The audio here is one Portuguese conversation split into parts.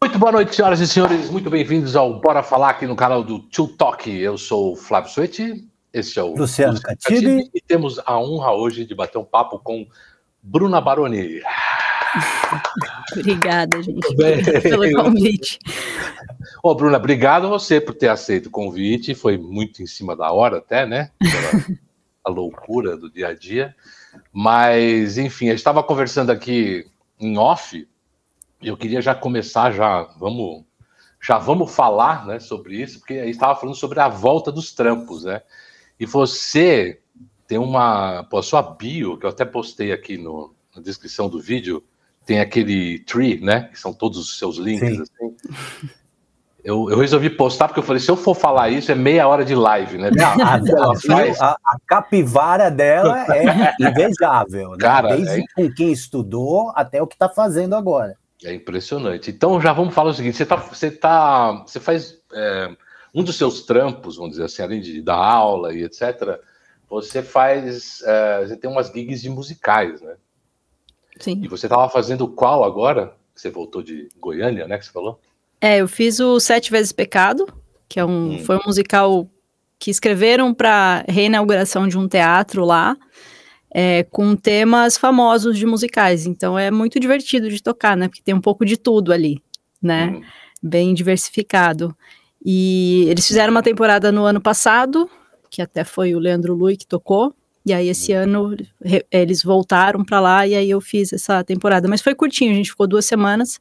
Muito boa noite, senhoras e senhores. Muito bem-vindos ao Bora Falar aqui no canal do Tio Talk. Eu sou o Flávio Suete, esse é o Luciano Catibe. E temos a honra hoje de bater um papo com Bruna Baroni. Obrigada, gente, pelo convite. Ô, Bruna, obrigado a você por ter aceito o convite. Foi muito em cima da hora, até, né? Pela a loucura do dia a dia. Mas, enfim, a gente estava conversando aqui em off eu queria já começar, já vamos, já vamos falar né, sobre isso, porque aí estava falando sobre a volta dos trampos, né? E você tem uma. Pô, a sua bio, que eu até postei aqui no, na descrição do vídeo, tem aquele tree, né? Que são todos os seus links, assim. Eu, eu, resolvi postar porque eu falei, se eu for falar isso, é meia hora de live, né? A, a, a, a capivara dela é invejável, né? Cara, Desde é... com quem estudou até o que está fazendo agora. É impressionante. Então já vamos falar o seguinte: você tá, você tá, você faz é, um dos seus trampos, vamos dizer assim, além de dar aula e etc. Você faz, é, você tem umas gigs de musicais, né? Sim. E você estava fazendo qual agora? Você voltou de Goiânia, né? Que você falou? É, eu fiz o Sete Vezes Pecado, que é um, hum. foi um musical que escreveram para reinauguração de um teatro lá é, com temas famosos de musicais. Então é muito divertido de tocar, né? Porque tem um pouco de tudo ali, né? Uhum. Bem diversificado. E eles fizeram uma temporada no ano passado, que até foi o Leandro Lui que tocou. E aí esse uhum. ano eles voltaram para lá e aí eu fiz essa temporada. Mas foi curtinho, a gente ficou duas semanas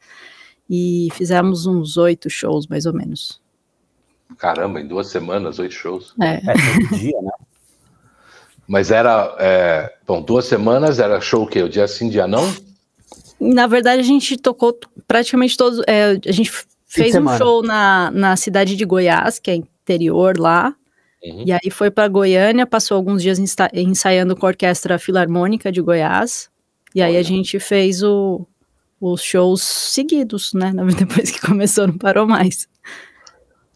e fizemos uns oito shows mais ou menos. Caramba, em duas semanas, oito shows. É, é todo dia, né? Mas era, é, bom, duas semanas, era show o quê? O dia sim, dia não? Na verdade, a gente tocou praticamente todos. É, a gente fez um show na, na cidade de Goiás, que é interior lá. Uhum. E aí foi para Goiânia, passou alguns dias ensaiando com a Orquestra Filarmônica de Goiás. E aí Olha. a gente fez o, os shows seguidos, né? Depois que começou, não parou mais.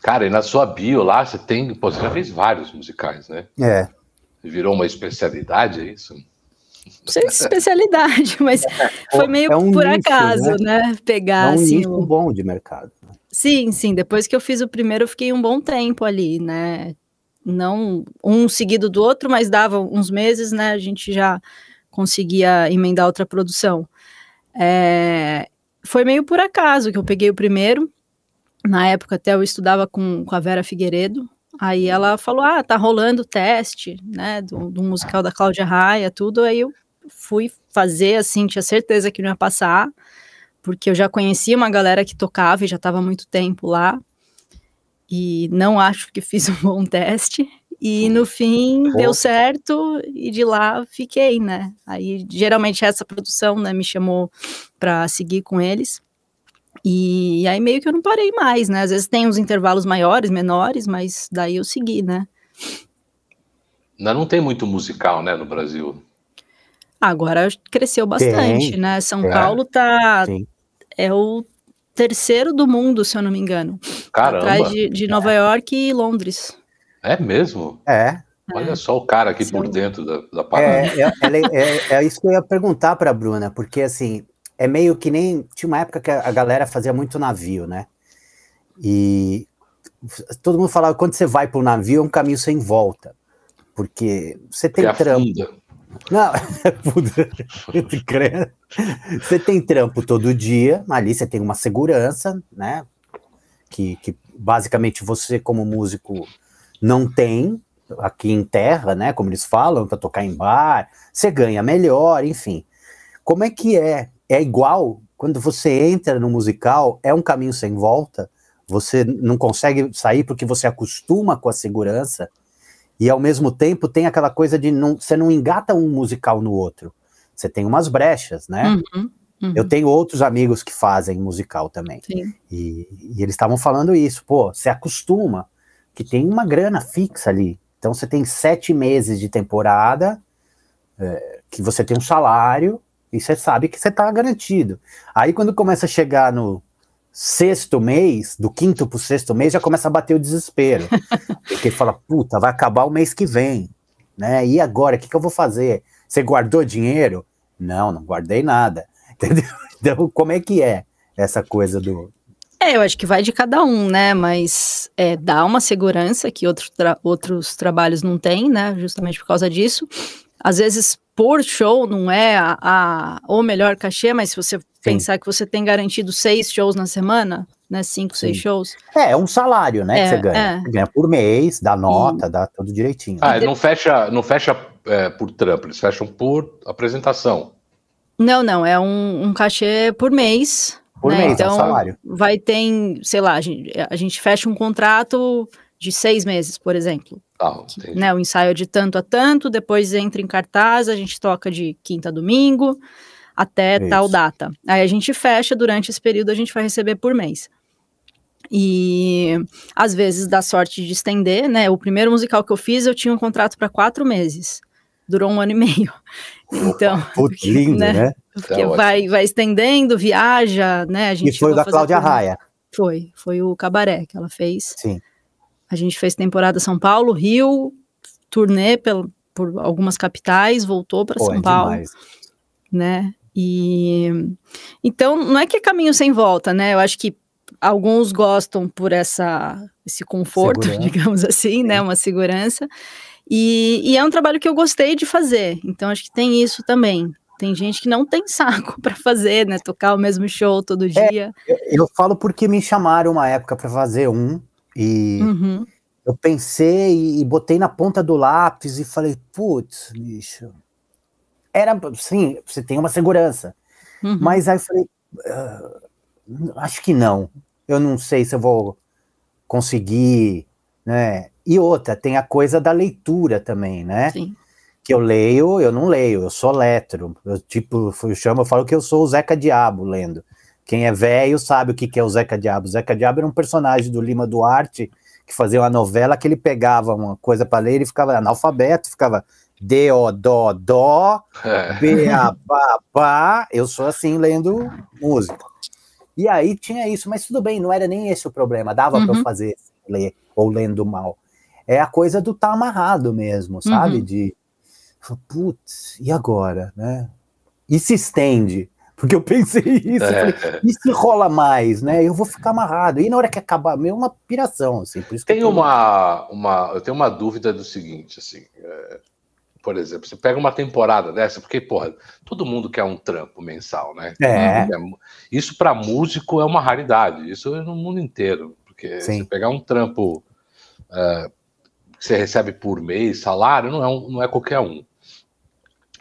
Cara, e na sua bio lá, você tem. Pô, você já fez vários musicais, né? É. Virou uma especialidade, é isso? Não sei se especialidade, mas é, foi meio é um por nicho, acaso, né? né? Pegar é um assim. Nicho o... bom de mercado. Né? Sim, sim. Depois que eu fiz o primeiro, eu fiquei um bom tempo ali, né? Não um seguido do outro, mas dava uns meses, né? A gente já conseguia emendar outra produção. É... Foi meio por acaso que eu peguei o primeiro. Na época, até eu estudava com, com a Vera Figueiredo, Aí ela falou: Ah, tá rolando o teste, né, do, do musical da Cláudia Raia, tudo. Aí eu fui fazer, assim, tinha certeza que não ia passar, porque eu já conhecia uma galera que tocava e já estava há muito tempo lá. E não acho que fiz um bom teste. E no fim deu certo e de lá fiquei, né? Aí geralmente essa produção, né, me chamou para seguir com eles. E, aí meio que eu não parei mais, né? Às vezes tem uns intervalos maiores, menores, mas daí eu segui, né? Ainda não tem muito musical, né, no Brasil. Agora cresceu bastante, tem. né? São é. Paulo tá Sim. é o terceiro do mundo, se eu não me engano. Caramba. Atrás de, de Nova é. York e Londres. É mesmo? É. Olha só o cara aqui Sim. por dentro da, da parada. É, é, é, é, isso que eu ia perguntar para a Bruna, porque assim, é meio que nem. Tinha uma época que a galera fazia muito navio, né? E todo mundo falava quando você vai para o navio é um caminho sem volta. Porque você tem porque trampo. Não, você tem trampo todo dia, ali você tem uma segurança, né? Que, que basicamente você, como músico, não tem aqui em terra, né? Como eles falam, para tocar em bar, você ganha melhor, enfim. Como é que é é igual quando você entra no musical, é um caminho sem volta, você não consegue sair porque você acostuma com a segurança, e ao mesmo tempo tem aquela coisa de não, você não engata um musical no outro. Você tem umas brechas, né? Uhum, uhum. Eu tenho outros amigos que fazem musical também. E, e, eles estavam falando isso, pô, você acostuma, que tem uma grana fixa ali. Então você tem sete meses de temporada, é, que você tem um salário, e você sabe que você está garantido. Aí quando começa a chegar no sexto mês, do quinto para o sexto mês, já começa a bater o desespero. porque fala, puta, vai acabar o mês que vem. Né? E agora, o que, que eu vou fazer? Você guardou dinheiro? Não, não guardei nada. Entendeu? Então, como é que é essa coisa do. É, eu acho que vai de cada um, né? Mas é, dá uma segurança que outro tra outros trabalhos não têm, né? Justamente por causa disso. Às vezes, por show, não é a, a o melhor cachê, mas se você Sim. pensar que você tem garantido seis shows na semana, né? Cinco, Sim. seis shows. É, é um salário, né? É, que você ganha. É. Você ganha por mês, dá nota, e... dá tudo direitinho. Ah, não fecha, não fecha é, por trampo, eles fecham por apresentação. Não, não, é um, um cachê por mês. Por né? mês, então, é um então, salário. vai ter, sei lá, a gente, a gente fecha um contrato de seis meses, por exemplo. Ah, né, o ensaio é de tanto a tanto, depois entra em cartaz, a gente toca de quinta a domingo até Isso. tal data. Aí a gente fecha, durante esse período a gente vai receber por mês. E às vezes dá sorte de estender, né? O primeiro musical que eu fiz, eu tinha um contrato para quatro meses. Durou um ano e meio. Então. Putz, lindo, né? né? Porque é vai, vai estendendo, viaja, né? A gente e foi o da Cláudia Raia. Foi, foi o cabaré que ela fez. Sim. A gente fez temporada São Paulo, Rio, turnê pel, por algumas capitais, voltou para São é Paulo. Demais. Né? E então não é que é caminho sem volta, né? Eu acho que alguns gostam por essa esse conforto, segurança. digamos assim, né? Uma segurança. E, e, é um trabalho que eu gostei de fazer. Então acho que tem isso também. Tem gente que não tem saco para fazer, né? Tocar o mesmo show todo é, dia. É, eu, falo porque me chamaram uma época para fazer um e uhum. eu pensei e, e botei na ponta do lápis e falei, putz, bicho. Era, sim, você tem uma segurança. Uhum. Mas aí eu falei, uh, acho que não. Eu não sei se eu vou conseguir, né? E outra, tem a coisa da leitura também, né? Sim que eu leio, eu não leio, eu sou letro. Eu, tipo, eu chamo, eu falo que eu sou o Zeca Diabo lendo. Quem é velho sabe o que, que é o Zeca Diabo. O Zeca Diabo era um personagem do Lima Duarte que fazia uma novela que ele pegava uma coisa para ler e ficava analfabeto, ficava D, O, Dó, Dó, é. B, A, Pá, Pá. Eu sou assim lendo música. E aí tinha isso, mas tudo bem, não era nem esse o problema, dava uhum. para eu fazer ler ou lendo mal. É a coisa do tá amarrado mesmo, sabe? Uhum. De putz, e agora, né? E se estende, porque eu pensei isso, é. falei, e se rola mais, né? Eu vou ficar amarrado. E na hora que acabar, meio uma piração, assim. Por isso Tem uma, uma, eu tenho uma dúvida do seguinte, assim, é, por exemplo, você pega uma temporada dessa, porque, porra, todo mundo quer um trampo mensal, né? É. Isso para músico é uma raridade, isso é no mundo inteiro, porque Sim. você pegar um trampo uh, que você recebe por mês, salário, não é, um, não é qualquer um.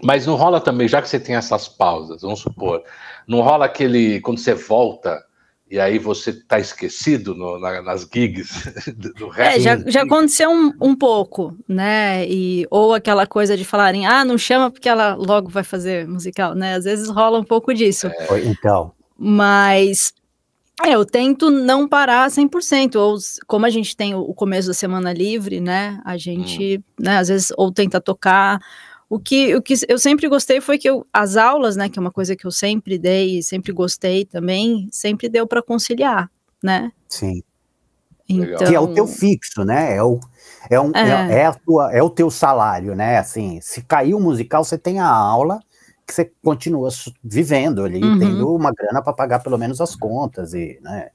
Mas não rola também, já que você tem essas pausas, vamos supor, não rola aquele quando você volta e aí você tá esquecido no, na, nas gigs do resto. É, já, já aconteceu um, um pouco, né? E, ou aquela coisa de falarem, ah, não chama porque ela logo vai fazer musical, né? Às vezes rola um pouco disso. É. Então. Mas é, eu tento não parar 100%, ou como a gente tem o começo da semana livre, né? A gente, hum. né, às vezes, ou tenta tocar, o que, o que eu sempre gostei foi que eu, as aulas, né, que é uma coisa que eu sempre dei, sempre gostei também, sempre deu para conciliar, né? Sim. Então... Que é o teu fixo, né? É o, é, um, é. é, é, a tua, é o teu salário, né? Assim, se cair o musical, você tem a aula que você continua vivendo ali, uhum. tendo uma grana para pagar pelo menos as contas e, né?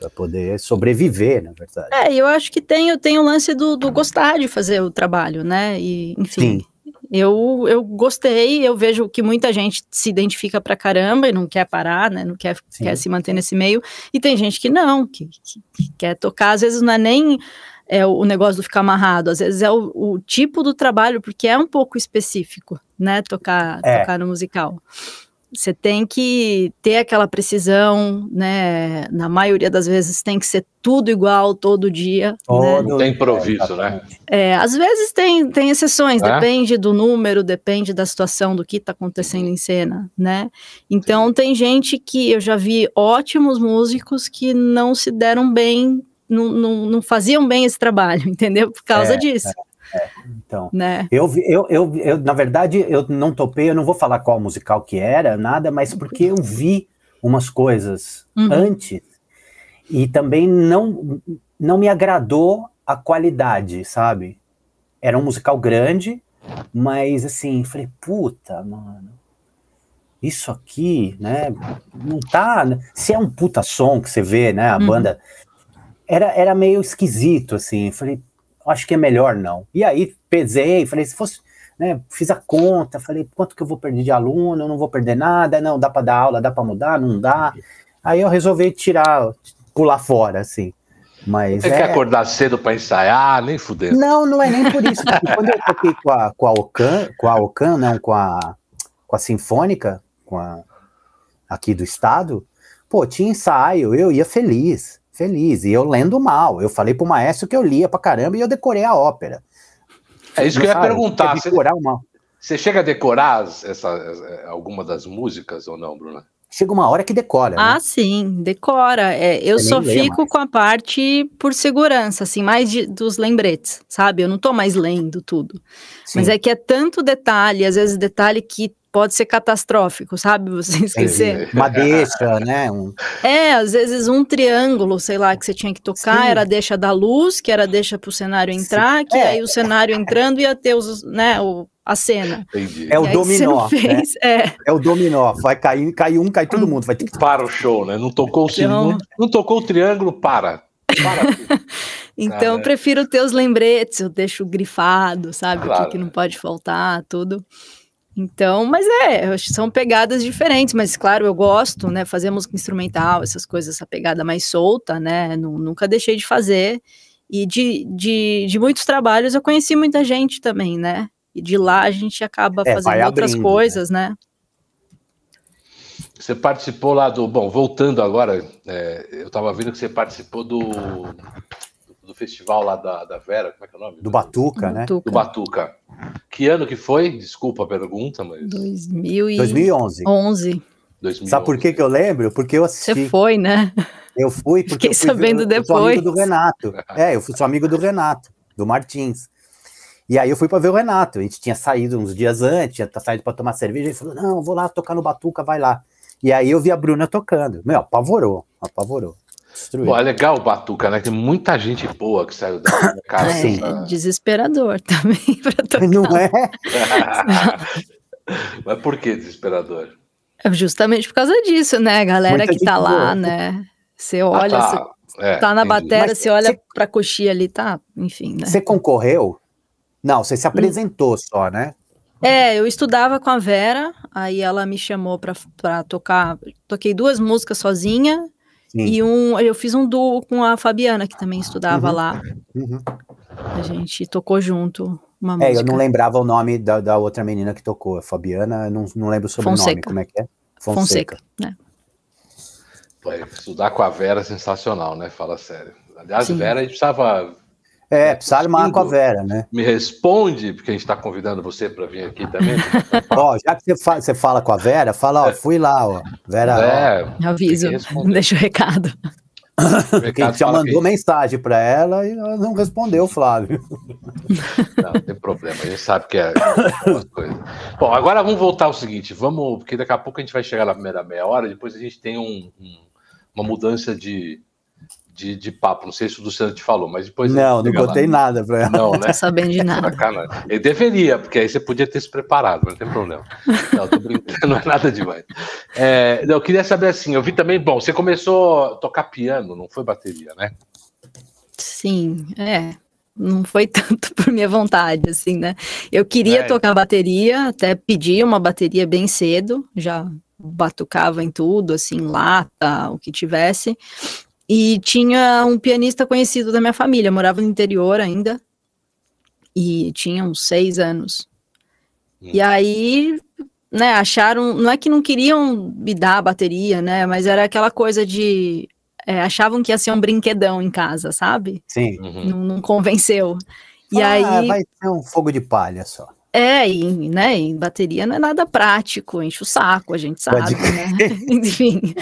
Para poder sobreviver, na verdade. É, eu acho que tem, tem o lance do, do gostar de fazer o trabalho, né? E, enfim. Sim eu, eu gostei, eu vejo que muita gente se identifica pra caramba e não quer parar, né? Não quer, quer se manter nesse meio. E tem gente que não, que, que, que quer tocar, às vezes não é nem é o negócio do ficar amarrado, às vezes é o, o, tipo do trabalho, porque é um pouco específico, né? Tocar, é. tocar no musical. Você tem que ter aquela precisão, né? Na maioria das vezes tem que ser tudo igual todo dia. Todo né? Tem improviso, né? É, às vezes tem, tem exceções, é? depende do número, depende da situação, do que está acontecendo em cena, né? Então Sim. tem gente que eu já vi ótimos músicos que não se deram bem, não, não, não faziam bem esse trabalho, entendeu? Por causa é, disso. É. É, então, né? eu, eu, eu, eu, na verdade, eu não topei, eu não vou falar qual musical que era, nada, mas porque eu vi umas coisas uhum. antes e também não, não me agradou a qualidade, sabe? Era um musical grande, mas assim, falei, puta, mano. isso aqui, né, não tá, se é um puta som que você vê, né, a Uhum. banda, era, era meio esquisito, assim, falei, acho que é melhor não. E aí pesei, falei, se fosse, né, fiz a conta, falei, quanto que eu vou perder de aluno, eu não vou perder nada, não, dá para dar aula, dá para mudar, não dá. Aí eu resolvi tirar, pular fora, assim. Mas Você é... quer acordar cedo para ensaiar? Nem fudendo. Não, não é nem por isso. porque quando eu toquei com a, com a Ocan, com a Ocan, não, com a, com a Sinfônica, com a, aqui do estado, pô, tinha ensaio, eu ia feliz, feliz, e eu lendo mal. Eu falei pro maestro que eu lia pra caramba e eu decorei a ópera. É isso que eu ia Sabe? perguntar. Você, Decorar uma... você chega a decorar essa, essa- alguma das músicas ou não, Bruna? Chega uma hora que decora. Ah, né? sim, decora. É, eu Você só fico mais. com a parte por segurança, assim, mais de- dos lembretes, sabe? Eu não tô mais lendo tudo. Mas Sim. é que é tanto detalhe, às vezes detalhe que pode ser catastrófico, sabe? Você esquecer. Uma deixa, né? Um... É, às vezes um triângulo, sei lá, que você tinha que tocar, Sim. era deixa da luz, que era deixa pro cenário entrar, que É. aí o cenário entrando ia ter os, né, o, a cena. Entendi. É o dominó, né? fez, é. É o dominó. Vai cair, cai um, cai todo mundo. Vai ter que. Para o show, né? Não tocou o Então- não, não tocou o triângulo, para. Para. Então, eu né? prefiro ter os lembretes, eu deixo grifado, sabe? O Claro, que, que não né? pode faltar, tudo. Então, mas é, eu acho que são pegadas diferentes, mas claro, eu gosto, né? Fazer música instrumental, essas coisas, essa pegada mais solta, né? nu- nunca deixei de fazer. E de, de, de muitos trabalhos eu conheci muita gente também, né? E de lá a gente acaba É, fazendo outras abrindo, coisas, né? Você participou lá do. Bom, voltando agora, é, eu estava vendo que você participou do, do festival lá da, da Vera, como é que é o nome? Do Batuca, né? Tuca, Do Batuca. Que ano que foi? Desculpa a pergunta, mas. 2011. 2011. 2011. Sabe por que, que eu lembro? Porque eu Você assisti. foi, né? Eu fui porque Fiquei eu fui sabendo ver, eu sou amigo depois. do Renato. É, eu fui sou amigo do Renato, do Martins. E aí eu fui para ver o Renato. A gente tinha saído uns dias antes, tinha saído para tomar cerveja. Ele falou: "Não, vou lá tocar no Batuca, vai lá". E aí eu vi a Bruna tocando. Meu, apavorou, apavorou. Destruiu. Pô, é legal o Batuca, né? Tem muita gente boa que saiu da cara. É, sim. desesperador também para tocar. Não é? Mas por que desesperador? É Justamente por causa disso, né? A galera Muita que tá lá, boa. né? Você olha, Ah, você tá. É, tá na bateria, Mas você olha você- pra coxinha ali, tá? Enfim, né? Você concorreu? Não, você se apresentou só, né? É, eu estudava com a Vera, aí ela me chamou pra, pra tocar. Toquei duas músicas sozinha Sim. e um. Eu fiz um duo com a Fabiana, que também estudava Uhum. lá. Uhum. A gente tocou junto uma É, música. eu não lembrava o nome da, da outra menina que tocou, a Fabiana, eu não, não lembro o sobrenome, Fonseca. como é que é? Fonseca, né? Pô, estudar com a Vera é sensacional, né? Fala sério. Aliás, Sim. Vera, a gente precisava. É, precisa armar com a. Vera, né? Me responde, porque a gente está convidando você para vir aqui também. Ó, já que você, fa- você fala com a Vera, fala, ó, fui lá, ó. Vera, ó, é, Aviso, que responder. deixa o recado. o que recado já fala mandou que- mensagem pra ela e ela não respondeu, Flávio. Não, não tem problema, a gente sabe que é uma coisa. Bom, agora vamos voltar ao seguinte, vamos, porque daqui a pouco a gente vai chegar na primeira meia hora, depois a gente tem um- um- uma mudança de, de, de papo. Não sei se o Luciano te falou, mas depois. Não, não chega lá. contei nada pra ela. Não, Não né? tô sabendo de nada. Sacanagem. Ele deveria, porque aí você podia ter se preparado, mas não tem problema. Não, tô brincando, não é nada demais. É, não, eu queria saber assim, eu vi também, bom, você começou a tocar piano, não foi bateria, né? Sim, é. Não foi tanto por minha vontade, assim, né? Eu queria É. tocar bateria, até pedi uma bateria bem cedo, já batucava em tudo, assim, lata, o que tivesse. E tinha um pianista conhecido da minha família, morava no interior ainda, e tinha uns seis anos. Hum. E aí, né, acharam, não é que não queriam me dar a bateria, né, mas era aquela coisa de, é, achavam que ia ser um brinquedão em casa, sabe? Sim. Uhum. Não, não convenceu. E ah, aí, vai ser um fogo de palha só. É, e, né, em bateria não é nada prático, enche o saco, a gente sabe, né? Enfim,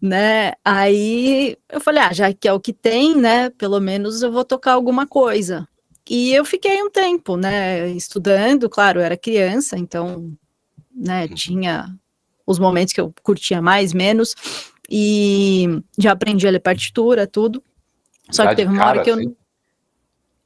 né? Aí eu falei, ah, já que é o que tem, né? Pelo menos eu vou tocar alguma coisa. E eu fiquei um tempo, né, estudando, claro, eu era criança, então, né, tinha os momentos que eu curtia mais, menos, e já aprendi a ler partitura, tudo. Só que teve uma hora que eu assim?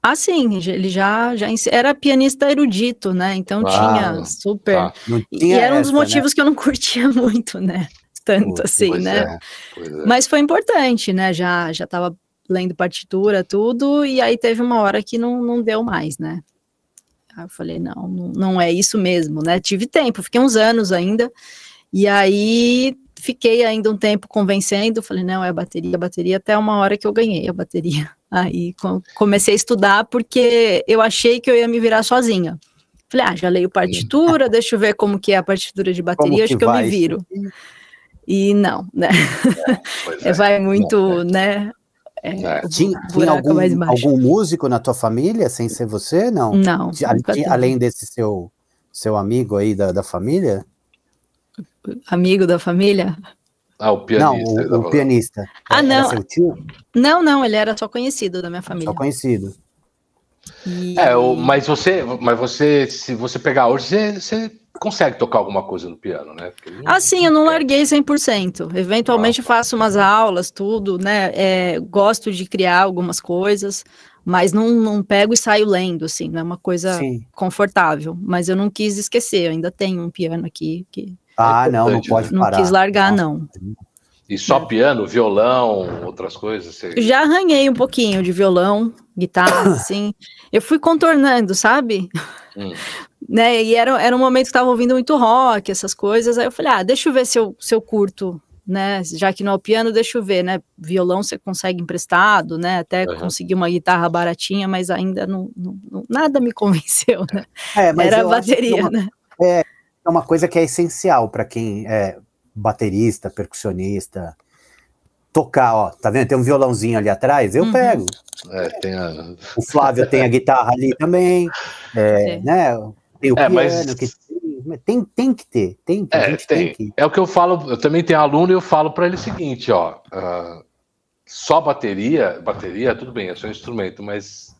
Ah, sim, ele já, já era pianista erudito, né? Então ah, tinha super. Tá. Tinha e era um dos essa, né? motivos né? que eu não curtia muito, né? Tanto assim, né? É, é. Mas foi importante, né? Já já estava lendo partitura, tudo, e aí teve uma hora que não, não deu mais, né? Aí eu falei, não, não, não é isso mesmo, né? Tive tempo, fiquei uns anos ainda, e aí fiquei ainda um tempo convencendo, falei, não, é a bateria, a bateria, até uma hora que eu ganhei a bateria. Aí comecei a estudar porque eu achei que eu ia me virar sozinha. Falei, ah, já leio partitura, deixa eu ver como que é a partitura de bateria, acho que eu me viro. E não, né? É, é. Vai muito, né? É, é. Tinha, tinha algum, algum, músico na tua família, sem ser você? Não. Não. além desse seu, seu amigo aí da, da família? Amigo da família? Ah, o pianista. Não, o, o pianista. Ah, não. Não, não, ele era só conhecido da minha família. Só conhecido. E... É, o, mas você, mas você, se você pegar hoje, você, você consegue tocar alguma coisa no piano, né? ah, sim, eu não larguei 100%. Eventualmente ah, faço umas aulas, tudo, né? É, gosto de criar algumas coisas, mas não, não pego e saio lendo, assim, não é uma coisa sim. confortável. Mas eu não quis esquecer, eu ainda tenho um piano aqui que ah, é não, não pode parar. Não quis largar, não. E só piano, violão, outras coisas? Você... Já arranhei um pouquinho de violão, guitarra, assim. Eu fui contornando, sabe? Hum. né? E era, era um momento que estava ouvindo muito rock, essas coisas. Aí eu falei, ah, deixa eu ver se eu, se eu curto, né? Já que não é o piano, deixa eu ver, né? Violão você consegue emprestado, né? Até uhum. conseguir uma guitarra baratinha, mas ainda não, não, não nada me convenceu, né? É, era a bateria, uma, né? É, é uma coisa que é essencial para quem é baterista, percussionista. Tocar, ó, tá vendo? Tem um violãozinho ali atrás, eu uhum. pego. É, a... O Flávio tem a guitarra ali também, é, é. né? Tem o é, piano mas... que tem, tem que ter, tem, é, tem. tem que... É o que eu falo, eu também tenho aluno e eu falo para ele o seguinte, ó, uh, só bateria, bateria, tudo bem, é só um instrumento, mas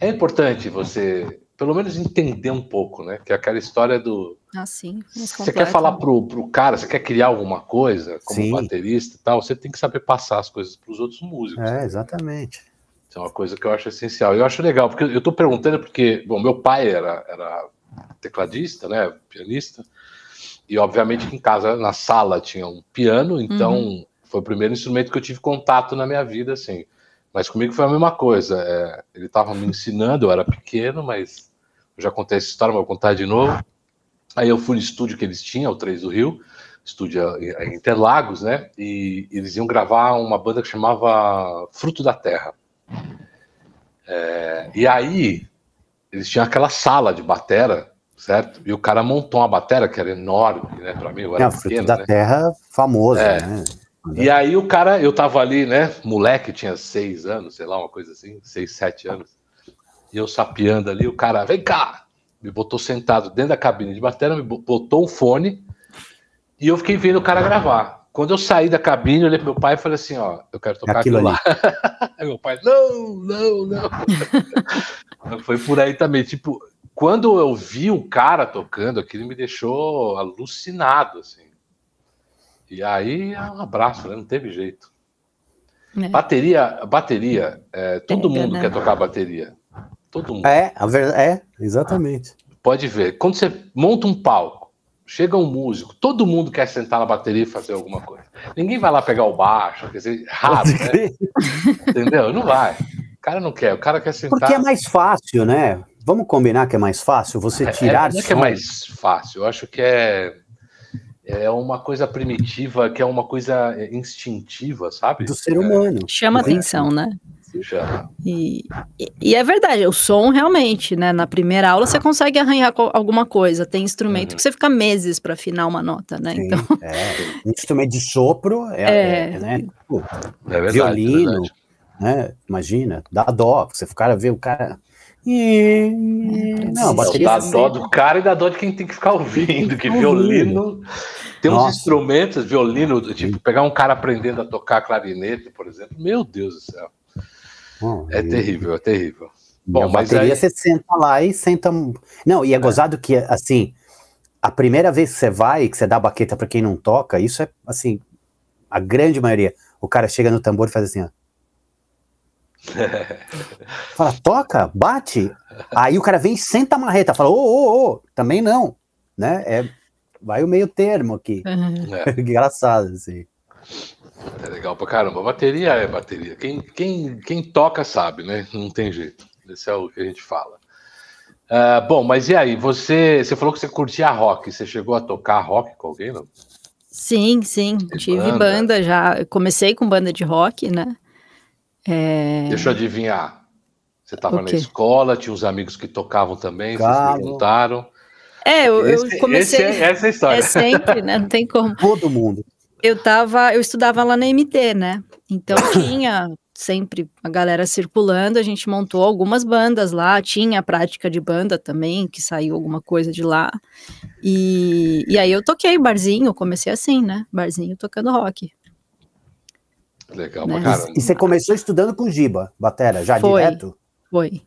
é importante você pelo menos entender um pouco, né? Que é aquela história do. Ah, sim. Você quer falar pro, pro cara, você quer criar alguma coisa, como sim. baterista e tal, você tem que saber passar as coisas para os outros músicos. É, exatamente. Isso é uma coisa que eu acho essencial. Eu acho legal, porque eu estou perguntando porque, bom, meu pai era, era tecladista, né? Pianista. E obviamente que em casa, na sala, tinha um piano, então uhum. foi o primeiro instrumento que eu tive contato na minha vida, assim. Mas comigo foi a mesma coisa. É, ele estava me ensinando, eu era pequeno, mas eu já contei essa história, mas vou contar de novo. Aí eu fui no estúdio que eles tinham, o 3 do Rio, estúdio em Interlagos, né? E eles iam gravar uma banda que chamava Fruto da Terra. É, e aí eles tinham aquela sala de batera, certo? E o cara montou uma batera que era enorme, né? Para mim, eu era é, pequeno, Fruto da né? Terra famosa, é. né? E aí o cara, eu tava ali, né? Moleque, tinha seis anos, sei lá, uma coisa assim, seis, sete anos. E eu sapeando ali, o cara, vem cá! Me botou sentado dentro da cabine de bateria, me botou um fone e eu fiquei vendo o cara gravar. Quando eu saí da cabine, eu olhei pro meu pai e falei assim, ó, eu quero tocar aquilo, aquilo lá. aí meu pai, não, não, não. Foi por aí também, tipo, quando eu vi o cara tocando, aquilo me deixou alucinado, assim. E aí é um abraço, né? Não teve jeito. É. Bateria, bateria, é, todo Pega, mundo né? quer tocar bateria. Todo mundo. É, a verdade, é, exatamente. Pode ver. Quando você monta um palco, chega um músico, todo mundo quer sentar na bateria e fazer alguma coisa. Ninguém vai lá pegar o baixo, quer dizer, raro, né? Entendeu? Não vai. O cara não quer, o cara quer sentar. Porque é mais fácil, né? Vamos combinar que é mais fácil você é, tirar. É, não é que é mais fácil, eu acho que é é uma coisa primitiva, que é uma coisa instintiva, sabe? Do ser humano. É. Chama atenção, né? E, e, é verdade, o som realmente, né? Na primeira aula você consegue arranhar alguma coisa. Tem instrumento uhum. que você fica meses para afinar uma nota, né? Sim, então... É, um instrumento de sopro é, é. é né? Pô, é verdade, violino, verdade. né? Imagina, dá dó. Você ficar ver o cara. Não, bateria dá dó do cara e dá dó de quem tem que ficar ouvindo, que violino. Tem uns Nossa. instrumentos, violino, tipo, pegar um cara aprendendo a tocar clarinete, por exemplo. Meu Deus do céu. Hum, é terrível, é terrível. Bom, mas bateria aí... você senta lá e senta. Não, e é, é gozado que, assim, a primeira vez que você vai, que você dá baqueta para quem não toca, isso é, assim, a grande maioria. O cara chega no tambor e faz assim, ó. Fala, toca, bate. Aí o cara vem e senta a marreta, fala, ô, ô, ô, também não, né? É, vai o meio termo aqui. Uhum. É, Engraçado, assim. é legal pra caramba. Bateria é bateria. Quem, quem, quem toca sabe, né? Não tem jeito. Esse é o que a gente fala. Ah, bom, mas e aí? Você, você falou que você curtia rock. Você chegou a tocar rock com alguém, não? Sim, sim, tive banda. banda. já. Eu comecei com banda de rock, né? É, Deixa eu adivinhar. Você estava na escola, tinha uns amigos que tocavam também, vocês juntaram. é, eu, eu Esse- comecei. esse é- essa é a história. É sempre, né? Não tem como. Todo mundo. Eu tava, eu estudava lá na MT, né? Então tinha sempre a galera circulando, a gente montou algumas bandas lá, tinha a prática de banda também, que saiu alguma coisa de lá. E, e aí eu toquei barzinho, comecei assim, né? Barzinho tocando rock. Legal Né? caramba. E você começou estudando com Giba, Batera, já Foi. direto? Foi.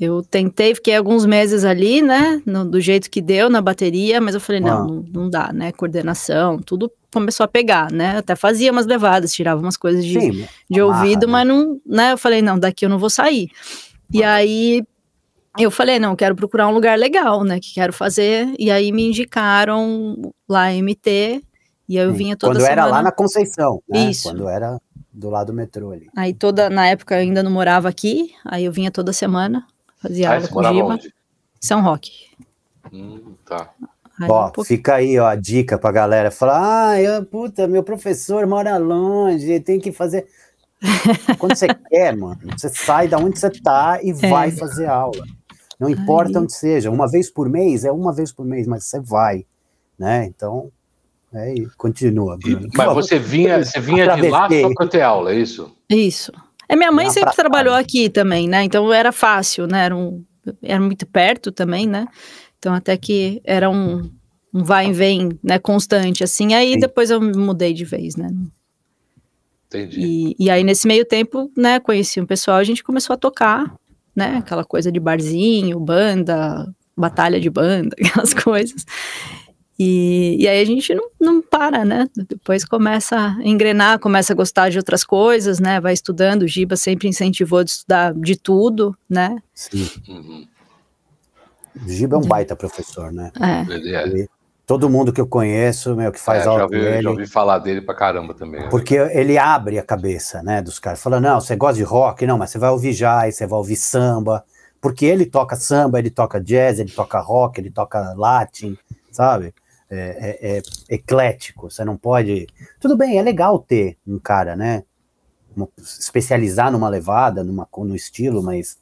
Eu tentei, fiquei alguns meses ali, né? no- do jeito que deu na bateria, mas eu falei, não, Ah. não, não dá, né? Coordenação, tudo começou a pegar, né? Até fazia umas levadas, tirava umas coisas de, Sim. de ouvido, né? mas não, né? Eu falei, não, daqui eu não vou sair. E aí eu falei, não, quero procurar um lugar legal, né? Que quero fazer. E aí me indicaram lá a MT, e aí eu Sim. vinha toda Quando semana. era lá na Conceição, né? Isso. Quando era do lado do metrô ali. Aí toda, na época eu ainda não morava aqui, aí eu vinha toda semana, fazia Ah, aula com morava Giba, onde? São Roque. Hum, tá. Aí, Ó, um fica aí, ó, a dica pra galera. Falar, ah, eu, puta, meu professor mora longe, tem que fazer. Quando você quer, mano, você sai da onde você tá e vai fazer aula. Não importa É. Aí. onde seja, uma vez por mês, é uma vez por mês, mas você vai, né? Então, é, e continua, Bruno. por Mas favor. você vinha, você vinha de lá só pra ter aula, é isso? Isso. É, minha mãe sempre trabalhou aqui também, né? Então era fácil, né? Era, um, era muito perto também, né? Então até que era um, um vai e vem, né? Constante, assim. Aí Sim. depois eu me mudei de vez, né? Entendi. E, e aí nesse meio tempo, né? Conheci um pessoal, a gente começou a tocar, né? Aquela coisa de barzinho, banda, batalha de banda, aquelas coisas. E, e aí a gente não, não para, né? Depois começa a engrenar, começa a gostar de outras coisas, né? Vai estudando. O Giba sempre incentivou de estudar de tudo, né? Sim, Uhum. o Giba é um baita professor, né? É, Ele é. Ele- todo mundo que eu conheço, meu, que faz É, já, aula com ouvi, ele, já ouvi falar dele pra caramba também. Porque ele abre a cabeça, né, dos caras. Fala, não, você gosta de rock? Não, mas você vai ouvir jazz, você vai ouvir samba. Porque ele toca samba, ele toca jazz, ele toca rock, ele toca latin, sabe? É, é- é eclético, você não pode... Tudo bem, é legal ter um cara, né? um- especializar numa levada, numa, no estilo, mas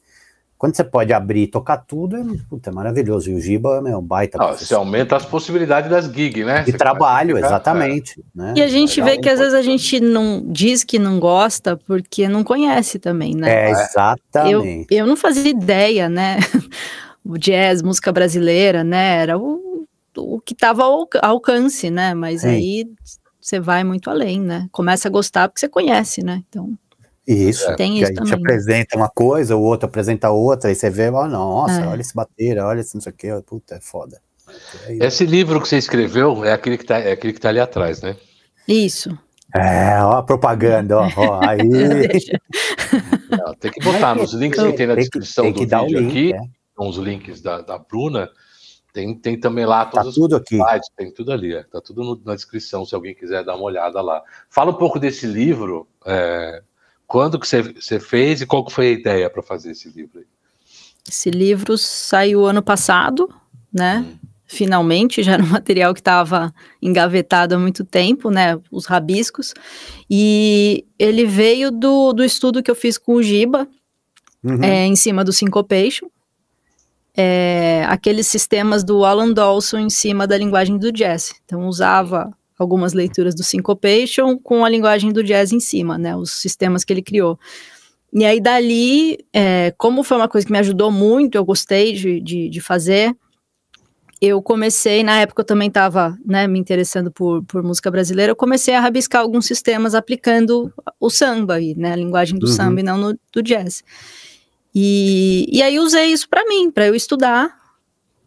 quando você pode abrir e tocar tudo, é, puta, é maravilhoso. E o Giba é um baita Não, você aumenta as possibilidades das gigs, né? de Você trabalho, ficar- exatamente. né? E a gente vê que às vezes a gente não diz que não gosta porque não conhece também, né? É, Eu, exatamente. eu não fazia ideia, né? O jazz, música brasileira, né? Era o, o que estava ao alca- alcance, né? Mas Sim. aí você vai muito além, né? Começa a gostar porque você conhece, né? Então, Isso, Tem que isso a gente também, apresenta uma coisa, o outro apresenta outra, e você vê, ó, nossa, É. olha esse bateira, olha esse não sei o que, puta, é foda. Aí- Esse livro que você escreveu é aquele que tá, é aquele que tá ali atrás, né? isso. É, ó a propaganda, ó, ó, aí. Não, tem que botar nos links que tem na tem que, descrição tem que do vídeo link, aqui, é. com os links da, da Bruna. Tem, tem também lá tá todos tudo os aqui. slides, tem tudo ali, é. tá tudo no- na descrição, se alguém quiser dar uma olhada lá. Fala um pouco desse livro, é, quando que você, fez e qual que foi a ideia para fazer esse livro aí? Esse livro saiu ano passado, né? Hum. Finalmente, já era um material que estava engavetado há muito tempo, né? Os rabiscos. E ele veio do, do estudo que eu fiz com o Giba, Uhum. é, em cima do Syncopation. É, aqueles sistemas do Alan Dawson em cima da linguagem do jazz. Então, usava algumas leituras do Syncopation com a linguagem do jazz em cima, né? Os sistemas que ele criou. E aí, dali, é, como foi uma coisa que me ajudou muito, eu gostei de, de, de fazer, eu comecei, na época eu também estava né, me interessando por, por música brasileira, eu comecei a rabiscar alguns sistemas aplicando o samba, aí, né, a linguagem do Uhum. samba e não no, do jazz. E, e aí usei isso para mim, para eu estudar.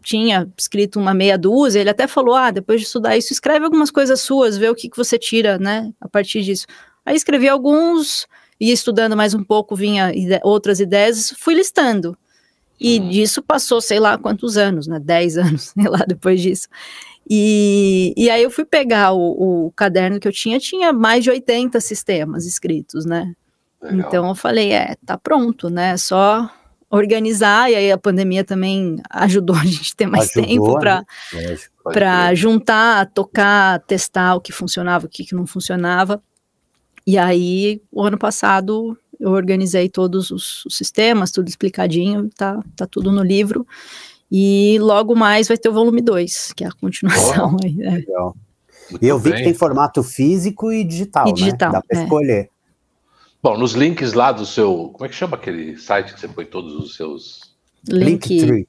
Tinha escrito uma meia dúzia, ele até falou: ah, depois de estudar isso, escreve algumas coisas suas, vê o que, que você tira, né, a partir disso. Aí escrevi alguns, ia estudando mais um pouco, vinha ide outras ideias, fui listando. E hum. disso passou, sei lá quantos anos, né? 10 anos, sei lá, depois disso. E, e aí eu fui pegar o, o, caderno que eu tinha, tinha mais de 80 sistemas escritos, né? Legal. Então eu falei, é, tá pronto, né? Só organizar, e aí a pandemia também ajudou a gente ter mais ajudou, tempo para né? para juntar, tocar, testar o que funcionava, o que, que não funcionava. E aí, o ano passado, eu organizei todos os, os, sistemas, tudo explicadinho, tá, tá tudo no livro. E logo mais vai ter o volume 2, que é a continuação. Oh, aí, né? Legal. E eu vi bem. que tem formato físico e digital, e né? digital né? Dá para é. escolher. Bom, nos links lá do seu. Como é que chama aquele site que você põe todos os seus. Link. Link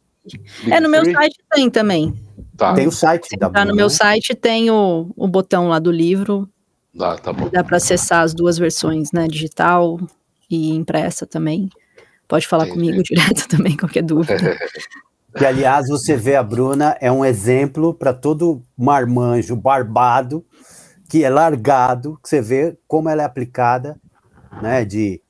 é, no meu site tem também. Tá. Tem o site. Tá, tá no meu site tem o, o botão lá do livro. Dá, tá bom. Dá para acessar as duas versões, né? Digital e impressa também. Pode falar Entendi. comigo direto também, qualquer dúvida. Que, aliás, você vê a Bruna, é um exemplo para todo marmanjo barbado, que é largado, que você vê como ela é aplicada, né? De